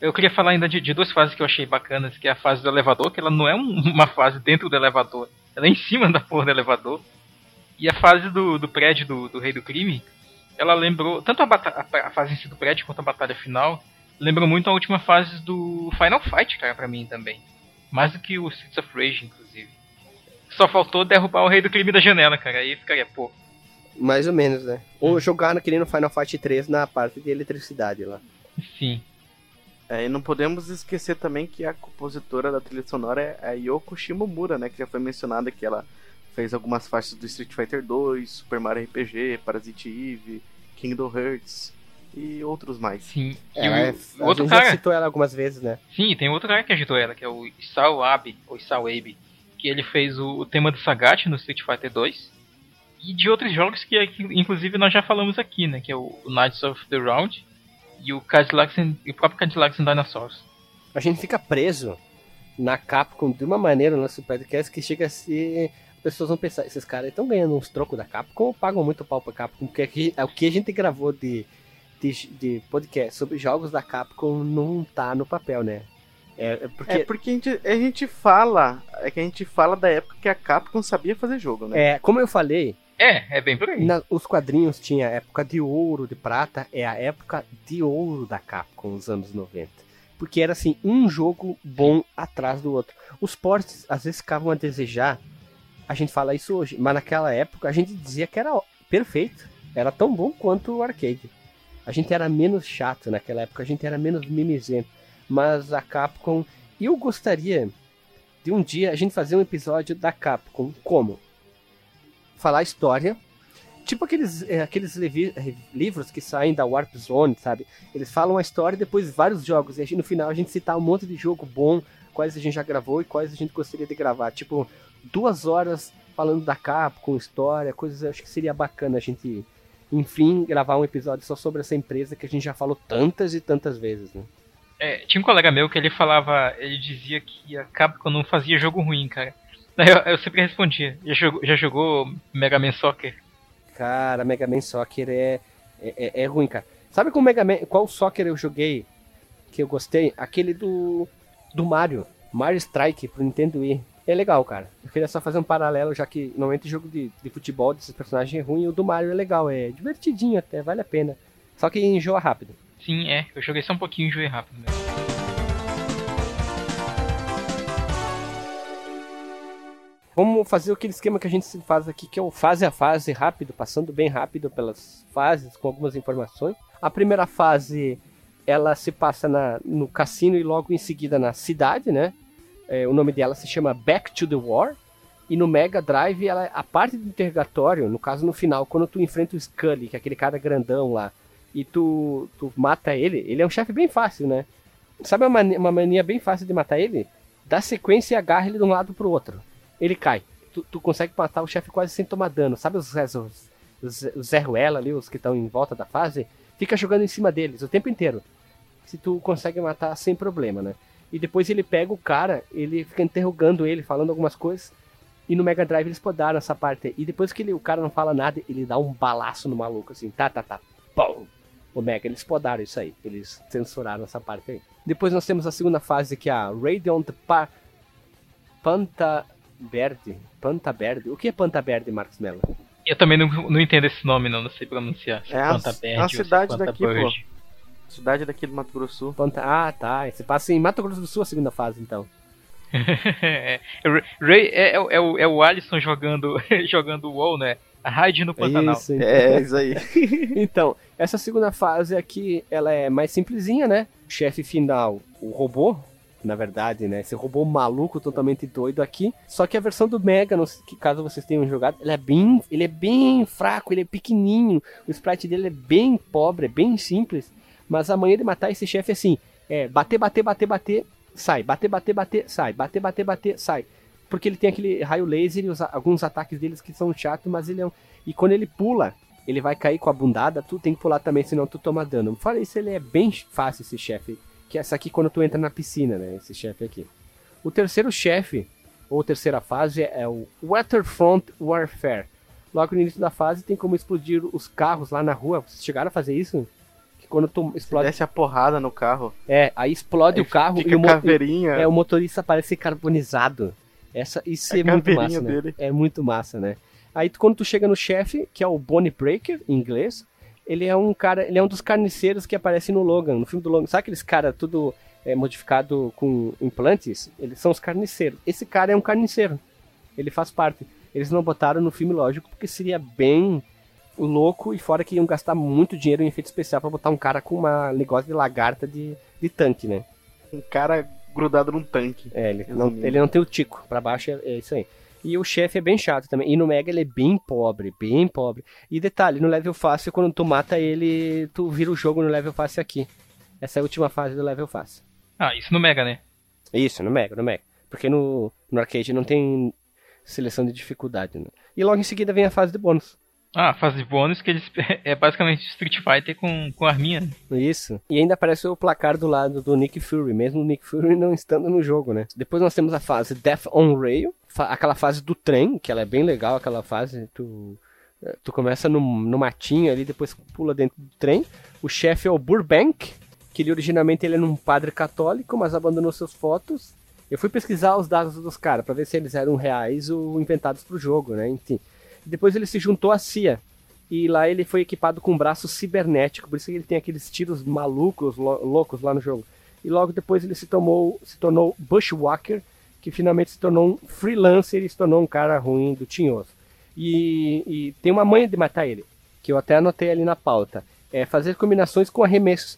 Eu queria falar ainda de, de, duas fases que eu achei bacanas, que é a fase do elevador, que ela não é um, uma fase dentro do elevador, ela é em cima da porra do elevador. E a fase do, do prédio do, do Rei do Crime, ela lembrou, tanto a, a, fase em si do prédio quanto a batalha final, lembrou muito a última fase do Final Fight, cara, pra mim também. Mais do que o Streets of Rage, inclusive. Só faltou derrubar o Rei do Crime da janela, cara, aí ficaria, pô, mais ou menos, né? Ou jogar naquele no Final Fight 3 na parte de eletricidade lá. Sim. É, e não podemos esquecer também que a compositora da trilha sonora é a Yoko Shimomura, né? Que já foi mencionada que ela fez algumas faixas do Street Fighter 2, Super Mario RPG, Parasite Eve, Kingdom Hearts e outros mais. Sim. É, e o, o outro cara já citou ela algumas vezes, né? Sim, tem outro cara que agitou ela, que é o Isao Abe, ou Isao Abe, que ele fez o, o tema do Sagat no Street Fighter 2 e de outros jogos que, que, inclusive nós já falamos aqui, né? Que é o Knights of the Round e o Cadillacs and, e o próprio Cadillacs and Dinosaurs. A gente fica preso na Capcom de uma maneira no nosso podcast que chega a ser. As pessoas vão pensar, esses caras estão ganhando uns trocos da Capcom ou pagam muito pau pra Capcom? Porque aqui, o que a gente gravou de, de, de podcast sobre jogos da Capcom não tá no papel, né? É, é, porque, é porque a, gente, a gente fala. É que a gente fala da época que a Capcom sabia fazer jogo, né? É, como eu falei, é, é bem por aí. Na, os quadrinhos tinha época de ouro, de prata, é a época de ouro da Capcom, os anos 90. Porque era assim, um jogo bom atrás do outro. Os ports às vezes ficavam a desejar. A gente fala isso hoje, mas naquela época a gente dizia que era perfeito. Era tão bom quanto o arcade. A gente era menos chato naquela época, a gente era menos mimizento. Mas a Capcom. Eu gostaria de um dia a gente fazer um episódio da Capcom. Como? falar história. Tipo aqueles, é, aqueles livros que saem da Warp Zone, sabe? Eles falam a história e depois vários jogos. E no final a gente citar um monte de jogo bom, quais a gente já gravou e quais a gente gostaria de gravar. Tipo, duas horas falando da Capcom, história, coisas. Acho que seria bacana a gente, enfim, gravar um episódio só sobre essa empresa que a gente já falou tantas e tantas vezes, né? É, tinha um colega meu que ele falava, ele dizia que a Capcom não fazia jogo ruim, cara. Eu, eu sempre respondia. Já jogou, já jogou Mega Man Soccer? Cara, Mega Man Soccer é, é, é, é ruim, cara. Sabe qual, Mega Man, qual Soccer eu joguei que eu gostei? Aquele do, do Mario. Mario Strike pro Nintendo Wii. É legal, cara. Eu queria só fazer um paralelo, já que normalmente jogo de, de futebol desses personagens é ruim, o do Mario é legal, é divertidinho até, vale a pena. Só que enjoa rápido. Sim, é. Eu joguei só um pouquinho e enjoei rápido mesmo. Vamos fazer aquele esquema que a gente faz aqui, que é o fase a fase rápido, passando bem rápido pelas fases com algumas informações. A primeira fase ela se passa na, no cassino e logo em seguida na cidade, né? É, o nome dela se chama Back to the War. E no Mega Drive, ela, a parte do interrogatório, no caso no final, quando tu enfrenta o Scully, que é aquele cara grandão lá, e tu, tu mata ele, ele é um chefe bem fácil, né? Sabe uma mania, uma mania bem fácil de matar ele? Dá sequência e agarra ele de um lado pro outro ele cai. Tu, tu consegue matar o chefe quase sem tomar dano. Sabe os, os, os, os Zé Ruela ali, os que estão em volta da fase? Fica jogando em cima deles o tempo inteiro. Se tu consegue matar sem problema, né? E depois ele pega o cara, ele fica interrogando ele, falando algumas coisas. E no Mega Drive eles podaram essa parte. E depois que ele, o cara não fala nada, ele dá um balaço no maluco, assim, tá, tá, tá, pum! O Mega, eles podaram isso aí. Eles censuraram essa parte aí. Depois nós temos a segunda fase, que é a Radiant pa Panta Verde? Panta Verde? O que é Panta Verde, Marcos Mello? Eu também não, não entendo esse nome, não, não sei pronunciar. É a, a cidade daqui, pô. Cidade daqui do Mato Grosso do Sul. Panta- Ah, tá. Você passa em Mato Grosso do Sul a segunda fase, então. é, Ray é, é, o- é o, é o Alisson jogando, jogando WoW, né? A raid no Pantanal. Isso, então. É, isso aí. Então, essa segunda fase aqui, ela é mais simplesinha, né? O chefe final, o robô, na verdade, né? Esse robô maluco, totalmente doido aqui. Só que a versão do Mega, que caso vocês tenham jogado, ele é bem, ele é bem fraco, ele é pequenininho. O sprite dele é bem pobre, é bem simples. Mas a manhã de matar esse chefe é assim, é bater, bater, bater, bater, sai, bater, bater, bater, sai, bater, bater, bater, sai. Porque ele tem aquele raio laser e os- alguns ataques deles que são chatos, mas ele é um... E quando ele pula, ele vai cair com a bundada, tu tem que pular também, senão tu toma dano. Fora isso, ele é bem fácil esse chefe. Que é essa aqui quando tu entra na piscina, né? Esse chefe aqui. O terceiro chefe, ou terceira fase, é o Waterfront Warfare. Logo no início da fase tem como explodir os carros lá na rua. Vocês chegaram a fazer isso? Quando tu explode. Desce a porrada no carro. É, aí explode Aí o carro e o, caveirinha. é, o motorista parece carbonizado. Essa, isso A é muito massa, né? dele. É muito massa, né? Aí tu- quando tu chega no chefe, que é o Bonnie Breaker, em inglês, ele é um cara, ele é um dos carniceiros que aparece no Logan, no filme do Logan. Sabe aqueles cara tudo é, modificado com implantes? Eles são os carniceiros. Esse cara é um carniceiro. Ele faz parte. Eles não botaram no filme, lógico, porque seria bem louco e fora que iam gastar muito dinheiro em efeito especial pra botar um cara com uma negócio de lagarta de, de tanque, né? Um cara grudado num tanque. É, ele não, ele não tem o tico, pra baixo é, é isso aí. E o chefe é bem chato também. E no Mega ele é bem pobre, bem pobre. E detalhe, no level fácil, quando tu mata ele, tu vira o jogo no level fácil aqui. Essa é a última fase do level fácil. Ah, isso no Mega, né? Isso, no Mega, no Mega. Porque no, no arcade não tem seleção de dificuldade, né? E logo em seguida vem a fase de bônus. Ah, fase bônus que eles é basicamente Street Fighter com, com arminha. né? Isso. E ainda aparece o placar do lado do Nick Fury, mesmo o Nick Fury não estando no jogo, né? Depois nós temos a fase Death on Rail, aquela fase do trem, que ela é bem legal, aquela fase, tu, eh, tu começa no, no matinho ali, depois pula dentro do trem. O chefe é o Burbank, que ele originalmente ele era um padre católico, mas abandonou seus fotos. Eu fui pesquisar os dados dos caras para ver se eles eram reais ou inventados pro jogo, né? Enfim. Depois ele se juntou à CIA. E lá ele foi equipado com um braço cibernético, por isso que ele tem aqueles tiros malucos, lo- loucos lá no jogo. E logo depois ele se, tomou, se tornou Bushwhacker, que finalmente se tornou um freelancer e se tornou um cara ruim do tinhoso. E, e tem uma manha de matar ele, que eu até anotei ali na pauta. É fazer combinações com arremessos.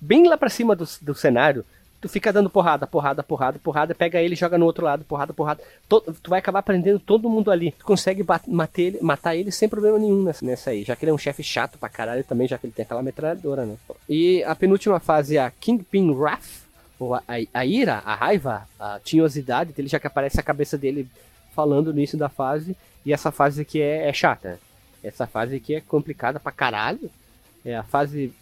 Bem lá pra cima do, do cenário, tu fica dando porrada, porrada, porrada, porrada, pega ele joga no outro lado, porrada, porrada. To- tu vai acabar prendendo todo mundo ali. Tu consegue bat- matar ele, matar ele sem problema nenhum nessa, nessa aí, já que ele é um chefe chato pra caralho também, já que ele tem aquela metralhadora, né? E a penúltima fase é a Kingpin Wrath, ou a, a, a ira, a raiva, a tinhosidade dele, já que aparece a cabeça dele falando no início da fase. E essa fase aqui é, é chata. Essa fase aqui é complicada pra caralho. É a fase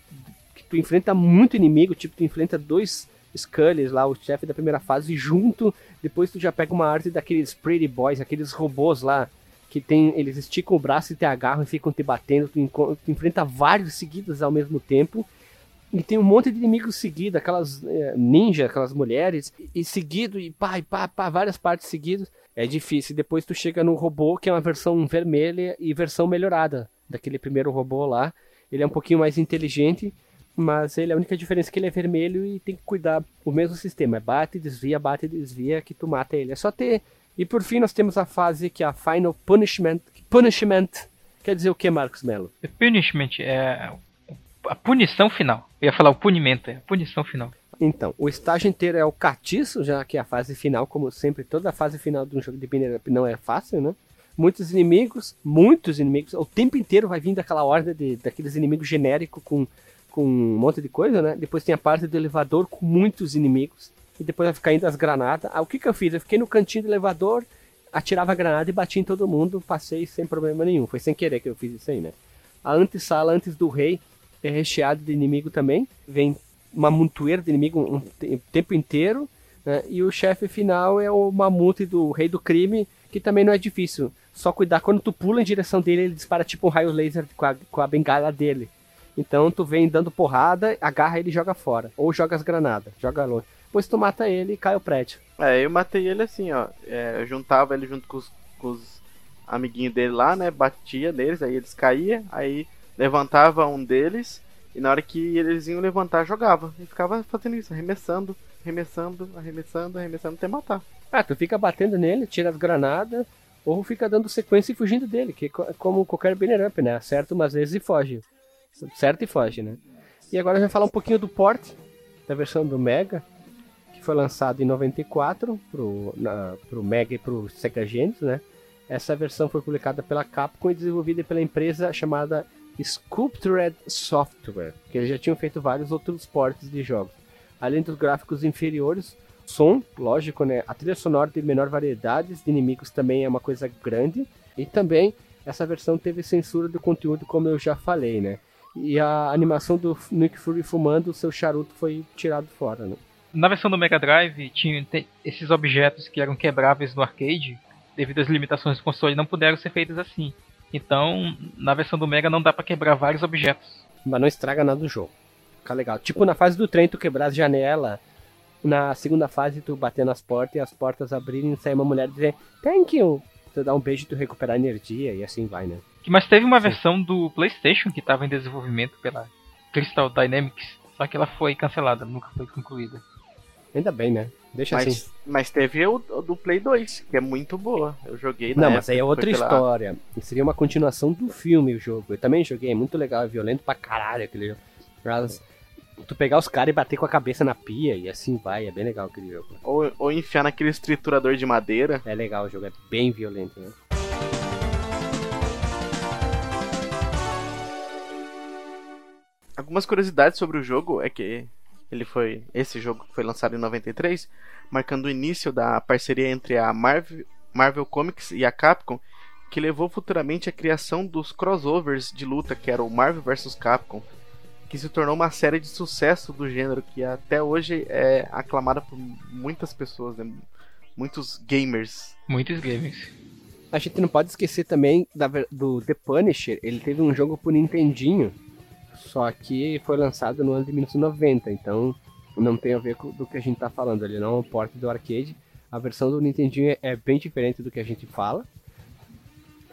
que tu enfrenta muito inimigo, tipo, tu enfrenta dois Skulls lá, o chefe da primeira fase, junto. Depois tu já pega uma arte daqueles Pretty Boys, aqueles robôs lá, que tem. Eles esticam o braço e te agarram e ficam te batendo. Tu, tu enfrenta vários seguidos ao mesmo tempo. E tem um monte de inimigos seguidos, aquelas ninja, aquelas mulheres, e, e seguido, e pá, e pá, pá, várias partes seguidas. É difícil. Depois tu chega no robô, que é uma versão vermelha e versão melhorada daquele primeiro robô lá. Ele é um pouquinho mais inteligente, mas ele a única diferença é que ele é vermelho e tem que cuidar o mesmo sistema. É bate, desvia, bate, desvia, que tu mata ele. É só ter. E por fim nós temos a fase que é a Final Punishment. Punishment quer dizer o que, Marcos Mello? The punishment é a punição final. Eu ia falar o punimento, é a punição final. Então, o estágio inteiro é o catiço, já que é a fase final, como sempre, toda a fase final de um jogo de up não é fácil, né? Muitos inimigos, muitos inimigos, o tempo inteiro vai vindo aquela horda de, daqueles inimigos genéricos com, com um monte de coisa, né? Depois tem a parte do elevador com muitos inimigos, e depois vai ficar indo as granadas. Ah, o que que eu fiz? Eu fiquei no cantinho do elevador, atirava a granada e batia em todo mundo, passei sem problema nenhum. Foi sem querer que eu fiz isso aí, né? A antessala antes do rei é recheada de inimigo também. Vem uma montoeira de inimigo um o tempo inteiro. né? E o chefe final é o mamute do rei do crime, que também não é difícil. Só cuidar quando tu pula em direção dele, ele dispara tipo um raio laser com a, com a bengala dele. Então tu vem dando porrada, agarra ele e joga fora. Ou joga as granadas, joga longe. Depois tu mata ele e cai o prédio. É, eu matei ele assim, ó. É, eu juntava ele junto com os, com os amiguinhos dele lá, né? Batia neles, aí eles caíam, aí levantava um deles E na hora que eles iam levantar, jogava. E ficava fazendo isso, arremessando, arremessando, arremessando, arremessando até matar. Ah, tu fica batendo nele, tira as granadas, ou fica dando sequência e fugindo dele, que é como qualquer banner up, né? Acerta umas vezes e foge. Certo e foge, né? E agora a gente falar um pouquinho do port da versão do Mega, que foi lançado em 94 pro, na, pro Mega e pro Sega Genesis, né? Essa versão foi publicada pela Capcom e desenvolvida pela empresa chamada Sculptured Software, que eles já tinham feito vários outros portes de jogos. Além dos gráficos inferiores, som, lógico, né? A trilha sonora tem menor variedade de inimigos também é uma coisa grande. E também essa versão teve censura do conteúdo, como eu já falei, né? E a animação do Nick Fury fumando, o seu charuto foi tirado fora, né? Na versão do Mega Drive, tinha esses objetos que eram quebráveis no arcade, devido às limitações do console, não puderam ser feitos assim. Então, na versão do Mega não dá para quebrar vários objetos. Mas não estraga nada do jogo. Fica legal. Tipo na fase do trem, tu quebrar as janelas. Na segunda fase, tu bater nas portas e as portas abrirem e sair uma mulher dizer Thank you. Tu dá um beijo e tu recuperar energia e assim vai, né? Mas teve uma Sim. versão do PlayStation que estava em desenvolvimento pela Crystal Dynamics, só que ela foi cancelada, nunca foi concluída. Ainda bem, né? Deixa mas, assim. Mas teve o, o, do Play 2, que é muito boa. Eu joguei Não, mas aí é outra história. Pela... Seria uma continuação do filme o jogo. Eu também joguei, é muito legal, é violento pra caralho aquele jogo. Mas, tu pegar os caras e bater com a cabeça na pia e assim vai, é bem legal aquele jogo. Ou, ou enfiar naquele triturador de madeira. É legal o jogo, é bem violento, né? Algumas curiosidades sobre o jogo é que ele foi esse jogo foi lançado em 93, marcando o início da parceria entre a Marvel, Marvel Comics e a Capcom, que levou futuramente à criação dos crossovers de luta, que era o Marvel vs Capcom, que se tornou uma série de sucesso do gênero que até hoje é aclamada por muitas pessoas, né? muitos gamers. Muitos gamers. A gente não pode esquecer também da, do The Punisher. Ele teve um jogo pro Nintendinho só que foi lançado no ano de 1990, então não tem a ver com do que a gente tá falando. Ele não é um port do arcade. A versão do Nintendinho é bem diferente do que a gente fala.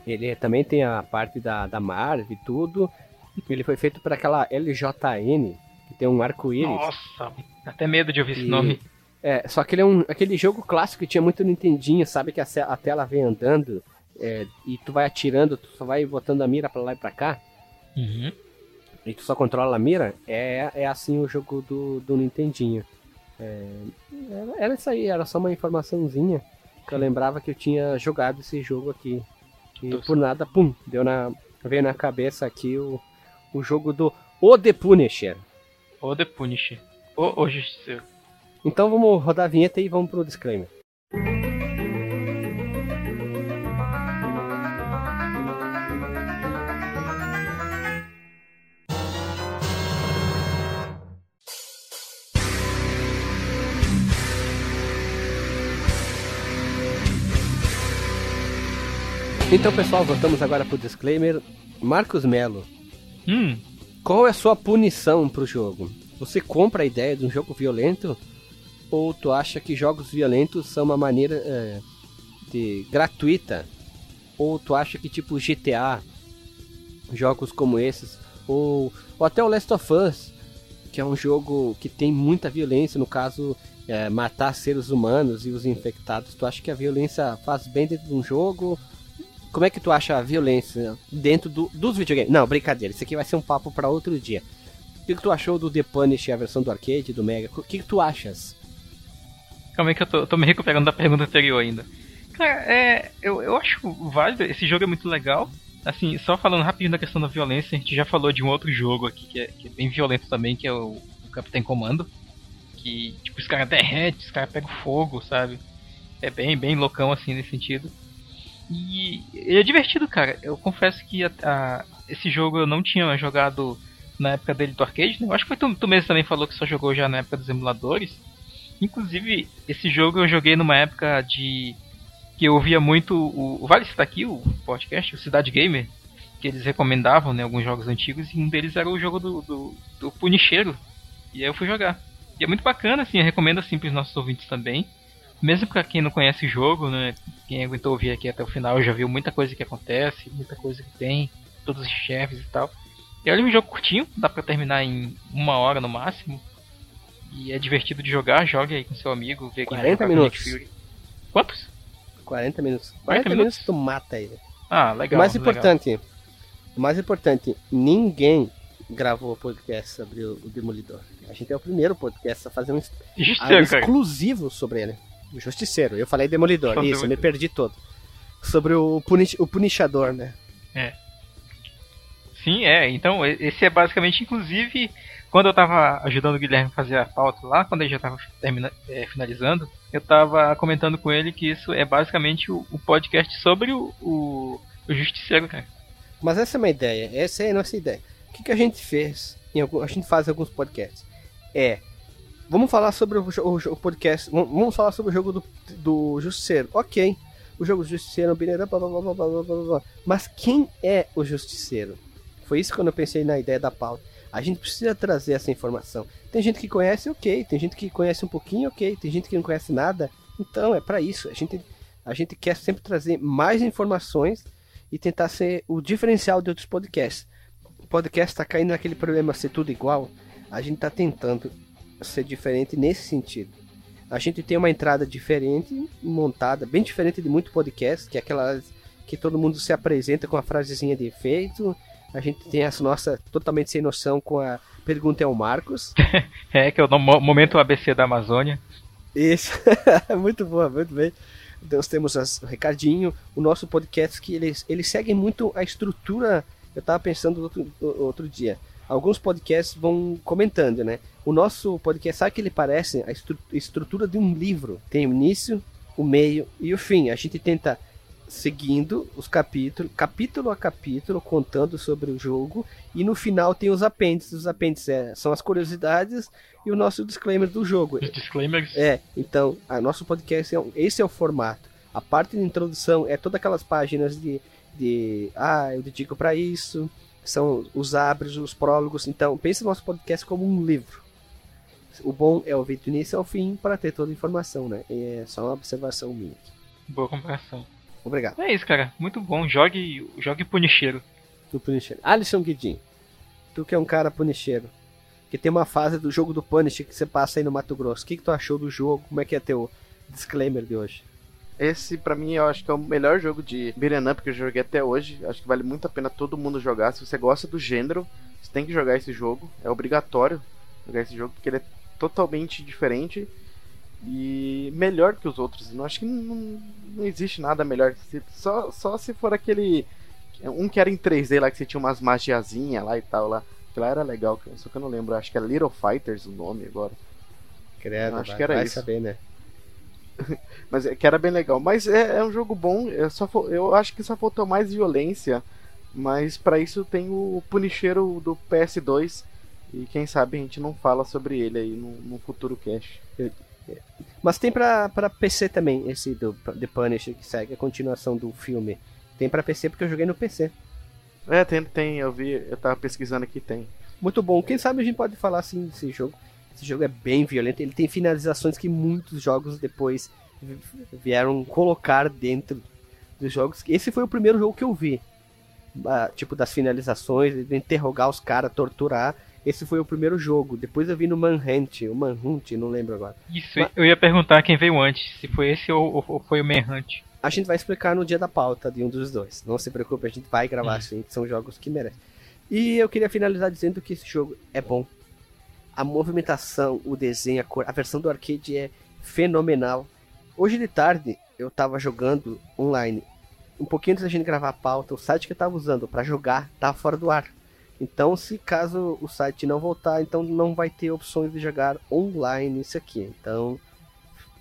Ele também tem a parte da, da Marvel e tudo. Ele foi feito por aquela LJN, que tem um arco-íris. Nossa, até medo de ouvir e... esse nome. É, só que ele é um, aquele jogo clássico que tinha muito Nintendinho, sabe? Que a, a tela vem andando é, e tu vai atirando, tu só vai botando a mira pra lá e pra cá. Uhum e tu só controla a mira, é, é assim o jogo do, do Nintendinho. É, era isso aí, era só uma informaçãozinha que eu lembrava que eu tinha jogado esse jogo aqui. E por nada, pum, deu na, veio na cabeça aqui o, o jogo do O The Punisher. O The Punisher. O, o Justiceiro. Então vamos rodar a vinheta e vamos pro disclaimer. Então, pessoal, voltamos agora pro disclaimer. Marcos Melo. Hum. Qual é a sua punição pro jogo? Você compra a ideia de um jogo violento? Ou tu acha que jogos violentos são uma maneira é, de gratuita? Ou tu acha que tipo GTA, jogos como esses, ou, ou até o Last of Us, que é um jogo que tem muita violência, no caso, é, matar seres humanos e os infectados. Tu acha que a violência faz bem dentro de um jogo? Como é que tu acha a violência dentro do, dos videogames? Não, brincadeira, isso aqui vai ser um papo para outro dia. O que, que, tu achou do The Punish, a versão do arcade, do Mega? O que, que tu achas? Calma aí que eu tô, tô, me recuperando da pergunta anterior ainda. Cara, é, eu, eu acho válido, esse jogo é muito legal. Assim, só falando rapidinho da questão da violência, a gente já falou de um outro jogo aqui que é, que é bem violento também, que é o, o Capitão Comando. Que, tipo, os caras derretem, os caras pegam fogo, sabe? É bem, bem loucão assim nesse sentido. E ele é divertido, cara. Eu confesso que a, a, esse jogo eu não tinha jogado na época dele do arcade. Né? Eu acho que foi tu, tu mesmo também falou que só jogou já na época dos emuladores. Inclusive, esse jogo eu joguei numa época de. que eu ouvia muito o. Vale citar aqui o podcast, o Cidade Gamer, que eles recomendavam né, alguns jogos antigos, e um deles era o jogo do, do, do Punicheiro. E aí eu fui jogar. E é muito bacana, assim, eu recomendo assim pros nossos ouvintes também mesmo para quem não conhece o jogo, né? Quem aguentou ouvir aqui até o final já viu muita coisa que acontece, muita coisa que tem, todos os chefes e tal. E olha um jogo curtinho, dá pra terminar em uma hora no máximo. E é divertido de jogar, jogue aí com seu amigo, vê 40 minutos. Quantos? 40 minutos. 40, 40 minutos? minutos tu mata ele. Ah, legal. O mais legal. importante, o mais importante, ninguém gravou podcast sobre o, Demolidor. A gente é o primeiro podcast a fazer um, um exclusivo sobre ele. O Justiceiro. Eu falei Demolidor, isso, eu me perdi todo. Sobre o, punish, o Punishador, né? É. Sim, é. Então, esse é basicamente, inclusive, quando eu tava ajudando o Guilherme a fazer a pauta lá, quando ele já tava termina, é, finalizando, eu tava comentando com ele que isso é basicamente o, o podcast sobre o, o, o Justiceiro, cara. Mas essa é uma ideia, essa é a nossa ideia. O que, que a gente fez? Algum, a gente faz em alguns podcasts. É. Vamos falar sobre o, o, o podcast. Vamos falar sobre o jogo do, do Justiceiro. Ok. O jogo do Justiceiro, blá, blá, blá, blá, blá, blá, Mas quem é o Justiceiro? Foi isso quando eu pensei na ideia da pauta. A gente precisa trazer essa informação. Tem gente que conhece, ok. Tem gente que conhece um pouquinho, ok. Tem gente que não conhece nada. Então é para isso. A gente, a gente quer sempre trazer mais informações e tentar ser o diferencial de outros podcasts. O podcast está caindo naquele problema ser tudo igual. A gente está tentando ser diferente nesse sentido. A gente tem uma entrada diferente, montada, bem diferente de muito podcast, que é aquela que todo mundo se apresenta com a frasezinha de efeito. A gente tem essa nossa totalmente sem noção com a pergunta é o Marcos. é, que é o momento ABC da Amazônia. Isso, muito boa, muito bem. Nós temos as, o Recadinho, o nosso podcast que eles, eles seguem muito a estrutura. Eu estava pensando outro, outro dia. Alguns podcasts vão comentando, né? O nosso podcast, sabe que ele parece a estru estrutura de um livro? Tem o início, o meio e o fim. A gente tenta seguindo os capítulos, capítulo a capítulo, contando sobre o jogo, e no final tem os apêndices. Os apêndices é, são as curiosidades e o nosso disclaimer do jogo. Os disclaimers? É, então, a nosso podcast, é, esse é o formato. A parte de introdução é todas aquelas páginas de, de ah, eu dedico para isso, são os abres, os prólogos. Então, pense no nosso podcast como um livro. O bom é ouvir do início ao fim para ter toda a informação, né? É só uma observação minha. Boa comparação. Obrigado. É isso, cara. Muito bom. Jogue, jogue punicheiro. Do punicheiro. Alisson Guidin. Tu que é um cara punicheiro. Que tem uma fase do jogo do Punisher que você passa aí no Mato Grosso. O que, que tu achou do jogo? Como é que é teu disclaimer de hoje? Esse, para mim, eu acho que é o melhor jogo de beat'em up que eu joguei até hoje. Acho que vale muito a pena todo mundo jogar. Se você gosta do gênero, você tem que jogar esse jogo. É obrigatório jogar esse jogo, porque ele é totalmente diferente e melhor que os outros. Eu acho que não, não existe nada melhor. Só, só se for aquele. Um que era em 3D lá, que você tinha umas magiazinhas lá e tal lá. Que lá era legal, só que eu não lembro. Acho que era Little Fighters o nome agora. Credo, acho vai, que era vai isso. saber, né? Mas é, que era bem legal. Mas é, é um jogo bom. É só, eu acho que só faltou mais violência. Mas para isso tem o Punisheiro do PS2. E quem sabe a gente não fala sobre ele aí no, no futuro cast. Mas tem pra, pra PC também, esse do The Punisher, que segue a continuação do filme. Tem pra PC porque eu joguei no PC. É, tem, tem, eu vi, eu tava pesquisando aqui, tem. Muito bom. Quem sabe a gente pode falar assim desse jogo. Esse jogo é bem violento, ele tem finalizações que muitos jogos depois vieram colocar dentro dos jogos. Esse foi o primeiro jogo que eu vi. Ah, tipo, das finalizações, de interrogar os caras, torturar. Esse foi o primeiro jogo. Depois eu vi no Manhunt, o Manhunt, não lembro agora. Isso, Mas... eu ia perguntar quem veio antes, se foi esse ou, ou foi o Manhunt. A gente vai explicar no dia da pauta de um dos dois. Não se preocupe, a gente vai gravar hum. são jogos que merecem. E eu queria finalizar dizendo que esse jogo é bom. A movimentação, o desenho, a cor, a versão do arcade é fenomenal. Hoje de tarde eu tava jogando online. Um pouquinho antes da gente gravar a pauta, o site que eu tava usando para jogar tava fora do ar. Então, se caso o site não voltar, então não vai ter opções de jogar online isso aqui. Então,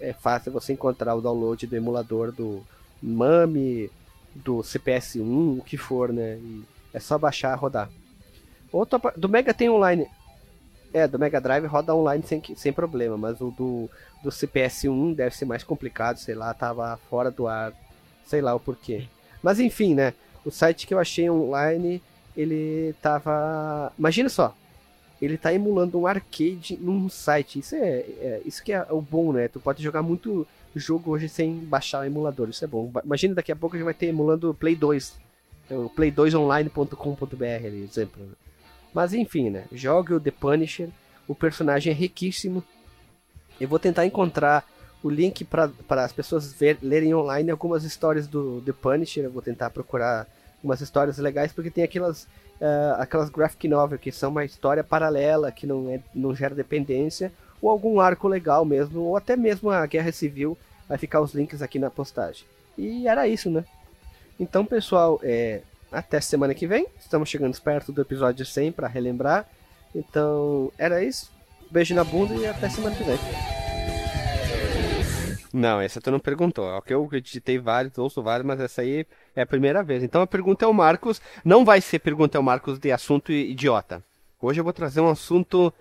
é fácil você encontrar o download do emulador do MAME, do CPS1, o que for, né? E é só baixar e rodar. Outro, do Mega tem online. É, do Mega Drive roda online sem, sem problema, mas o do, do CPS1 deve ser mais complicado, sei lá, tava fora do ar, sei lá o porquê. Mas enfim, né? O site que eu achei online ele tava. Imagina só, ele tá emulando um arcade num site. Isso é, é, isso que é o bom, né? Tu pode jogar muito jogo hoje sem baixar o emulador. Isso é bom. Imagina daqui a pouco a gente vai ter emulando Play 2. Então, play2online.com.br, exemplo. Mas enfim, né? Jogue o The Punisher. O personagem é riquíssimo. Eu vou tentar encontrar o link para as pessoas ver, lerem online algumas histórias do The Punisher. Eu vou tentar procurar umas histórias legais, porque tem aquelas, uh, aquelas graphic novel que são uma história paralela, que não, é, não gera dependência, ou algum arco legal mesmo, ou até mesmo a Guerra Civil. Vai ficar os links aqui na postagem. E era isso, né? Então, pessoal, é, até semana que vem. Estamos chegando perto do episódio 100 para relembrar. Então, era isso. Beijo na bunda e até semana que vem. Não, essa tu não perguntou. Ok, eu digitei vários, ouço vários, mas essa aí é a primeira vez. Então a pergunta é o Marcos. Não vai ser pergunta é o Marcos de assunto idiota. Hoje eu vou trazer um assunto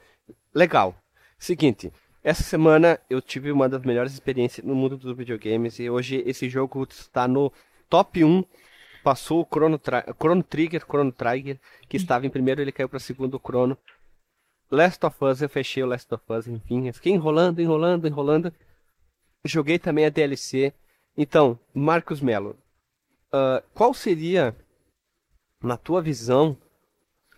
legal. Seguinte, essa semana eu tive uma das melhores experiências no mundo dos videogames e hoje esse jogo está no top 1 passou o Chrono, Chrono Trigger, Chrono Trigger, que estava em primeiro, ele caiu para segundo Chrono. Last of Us, eu fechei o Last of Us, enfim, eu fiquei enrolando, enrolando, enrolando. Joguei também a DLC. Então, Marcos Melo, uh, qual seria, na tua visão,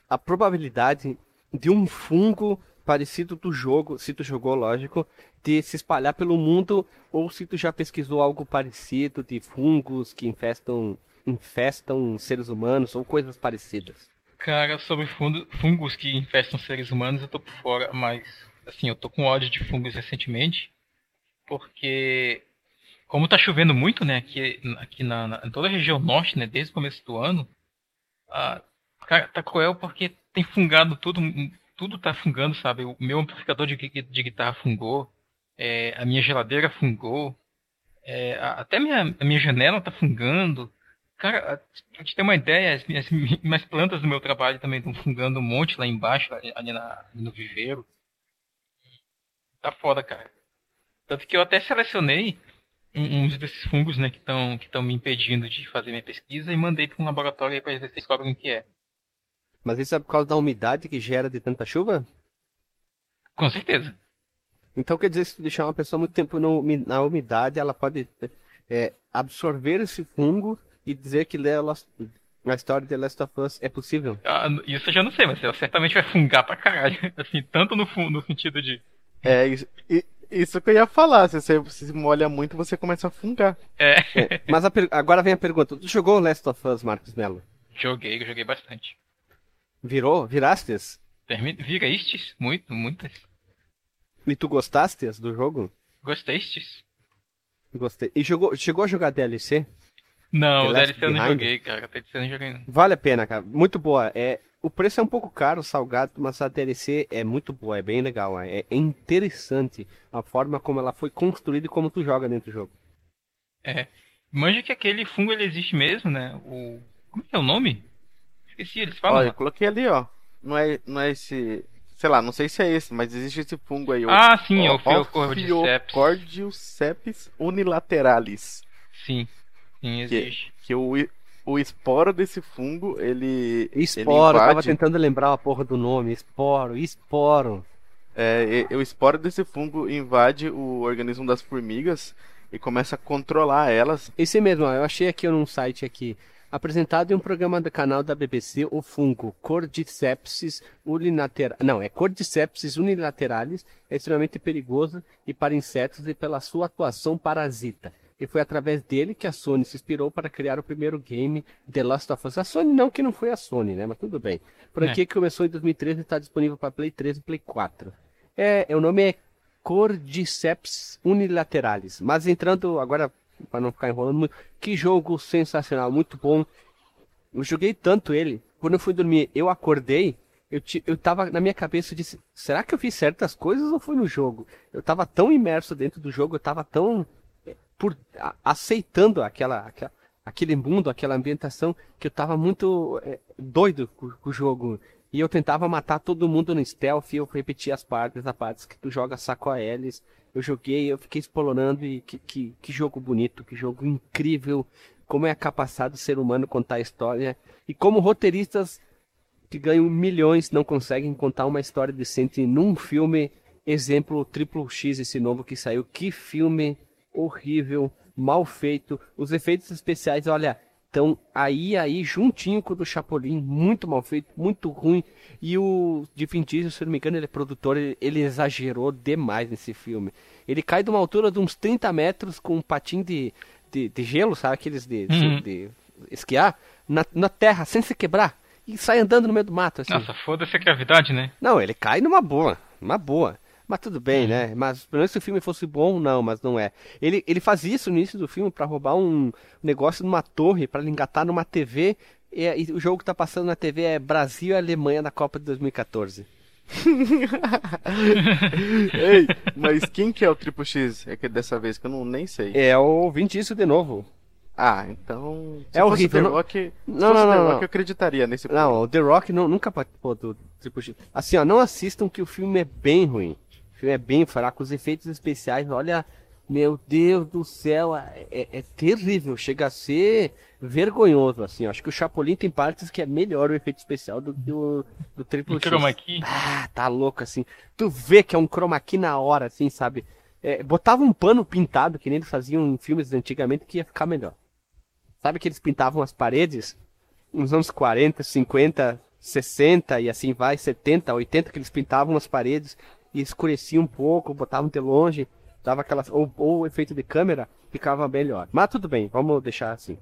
a probabilidade de um fungo parecido do jogo, se tu jogou, lógico, de se espalhar pelo mundo, ou se tu já pesquisou algo parecido de fungos que infestam infestam seres humanos ou coisas parecidas? Cara, sobre fungos que infestam seres humanos eu tô por fora, mas assim, eu tô com ódio de fungos recentemente, porque como tá chovendo muito, né, aqui, aqui na, na em toda a região norte, né, desde o começo do ano, ah, cara, tá cruel porque tem fungado tudo, tudo tá fungando, sabe? O meu amplificador de, de guitarra fungou, é, a minha geladeira fungou, é, até minha, a minha janela tá fungando, Cara, pra te ter uma ideia, as minhas, minhas plantas do meu trabalho também estão fungando um monte lá embaixo, ali, na, ali no viveiro. Tá foda, cara. Tanto que eu até selecionei uns desses fungos, né, que estão que me impedindo de fazer minha pesquisa e mandei para um laboratório aí pra ver se descobrem o que é. Mas isso é por causa da umidade que gera de tanta chuva? Com certeza. Então quer dizer, se deixar uma pessoa muito tempo na umidade, ela pode é, absorver esse fungo e dizer que ler a história de The Last of Us é possível? Ah, isso eu já não sei, mas ela certamente vai fungar pra caralho. Assim, tanto no, no sentido de. É, isso, isso que eu ia falar. Se você se molha muito, você começa a fungar. É. é mas a, agora vem a pergunta: Tu jogou Last of Us, Marcos Melo? Joguei, joguei bastante. Virou? Virastes? Viraistes? Muito, muitas. E tu gostastes do jogo? Gostestes? Gostei. E jogou, chegou a jogar DLC? Não, o DLC eu não joguei, cara. DLC eu não joguei não. Vale a pena, cara. Muito boa. É, o preço é um pouco caro, salgado, mas a DLC é muito boa, é bem legal. É, é interessante a forma como ela foi construída e como tu joga dentro do jogo. É. Manja que aquele fungo ele existe mesmo, né? O. Como é o nome? Esqueci, eles falam. Olha, eu coloquei ali, ó. Não é, não é esse. Sei lá, não sei se é esse, mas existe esse fungo aí. Ah, o, sim, é o Fiocordioceps unilateralis. Sim. Sim, existe. Que, que o, o esporo desse fungo, ele. Esporo, ele invade... eu tava tentando lembrar a porra do nome. Esporo, esporo. É, e, o esporo desse fungo invade o organismo das formigas e começa a controlar elas. Esse mesmo, eu achei aqui num site aqui. Apresentado em um programa do canal da BBC, o fungo Cordyceps unilateralis, não, é Cordyceps unilateralis, é extremamente perigoso e para insetos e pela sua atuação parasita. E foi através dele que a Sony se inspirou para criar o primeiro game The Last of Us. A Sony não, que não foi a Sony, né? Mas tudo bem. Por aqui é. que começou em 2013 e está disponível para Play 3 e Play 4. É, o nome é Cordyceps unilateralis. Mas entrando agora, para não ficar enrolando muito, que jogo sensacional, muito bom. Eu joguei tanto ele, quando eu fui dormir, eu acordei, eu, eu tava na minha cabeça, eu disse, será que eu fiz certas coisas ou foi no jogo? Eu tava tão imerso dentro do jogo, eu tava tão por aceitando aquela, aquela, aquele mundo, aquela ambientação, que eu tava muito é, doido com, com, o jogo. E eu tentava matar todo mundo no stealth, eu repetia as partes, as partes que tu joga saco a eles. Eu joguei, eu fiquei explorando e que, que, que jogo bonito, que jogo incrível. Como é capaz do ser humano contar a história. E como roteiristas que ganham milhões não conseguem contar uma história decente num filme. Exemplo, Triple X, esse novo que saiu. Que filme horrível, mal feito. Os efeitos especiais, olha, Então, aí, aí, juntinho com o do Chapolin, muito mal feito, muito ruim. E o de Vin Diesel, se não me engano, ele é produtor, ele, ele exagerou demais nesse filme. Ele cai de uma altura de uns 30 metros com um patinho de, de, de gelo, sabe? Aqueles de, Uhum. de esquiar, na, na terra, sem se quebrar. E sai andando no meio do mato, assim. Nossa, foda-se a gravidade, né? Não, ele cai numa boa, numa boa. Mas tudo bem, né? Mas pelo menos se o filme fosse bom, não, mas não é. Ele, ele faz isso no início do filme pra roubar um negócio numa torre, pra ele engatar numa TV. E, e o jogo que tá passando na TV é Brasil e Alemanha na Copa de 2014. Ei, mas quem que é o Triple X? É que dessa vez que eu não nem sei. É o Vin Diesel de novo. Ah, então. É horrível, Se não- fosse The Rock, Não, fosse não, The não, Rock não. eu acreditaria nesse Não, o The Rock nu- nunca participou do Triple X. Assim, ó, não assistam que o filme é bem ruim. O filme é bem fraco. Os efeitos especiais, olha, meu Deus do céu, é, é- é terrível. Chega a ser vergonhoso, assim. Acho que o Chapolin tem partes que é melhor o efeito especial do que o do Triple O X. chroma key. Ah, tá louco, assim. Tu vê que é um chroma key na hora, assim, sabe? É, botava um pano pintado, que nem eles faziam em filmes antigamente, que ia ficar melhor. Sabe que eles pintavam as paredes? Nos anos 40, 50, 60 e assim vai, 70, 80, que eles pintavam as paredes e escureciam um pouco, botavam de longe, dava aquelas. Ou, ou o efeito de câmera ficava melhor. Mas tudo bem, vamos deixar assim.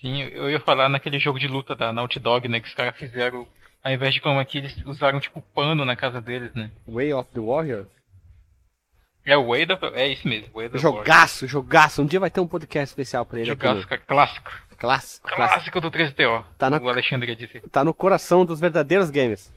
Sim, eu ia falar naquele jogo de luta da Naughty Dog, né? Que os caras fizeram. Ao invés de chroma key, eles usaram tipo pano na casa deles, né? Way of the Warrior? É o Way da. É isso mesmo, Way da Jogaço, jogaço. Um dia vai ter um podcast especial pra ele. aqui Jogaço, cara, clássico. no- Clássico, clássico. Clássico do 3DO. Tá na- O Alexandre disse. Tá no coração dos verdadeiros games.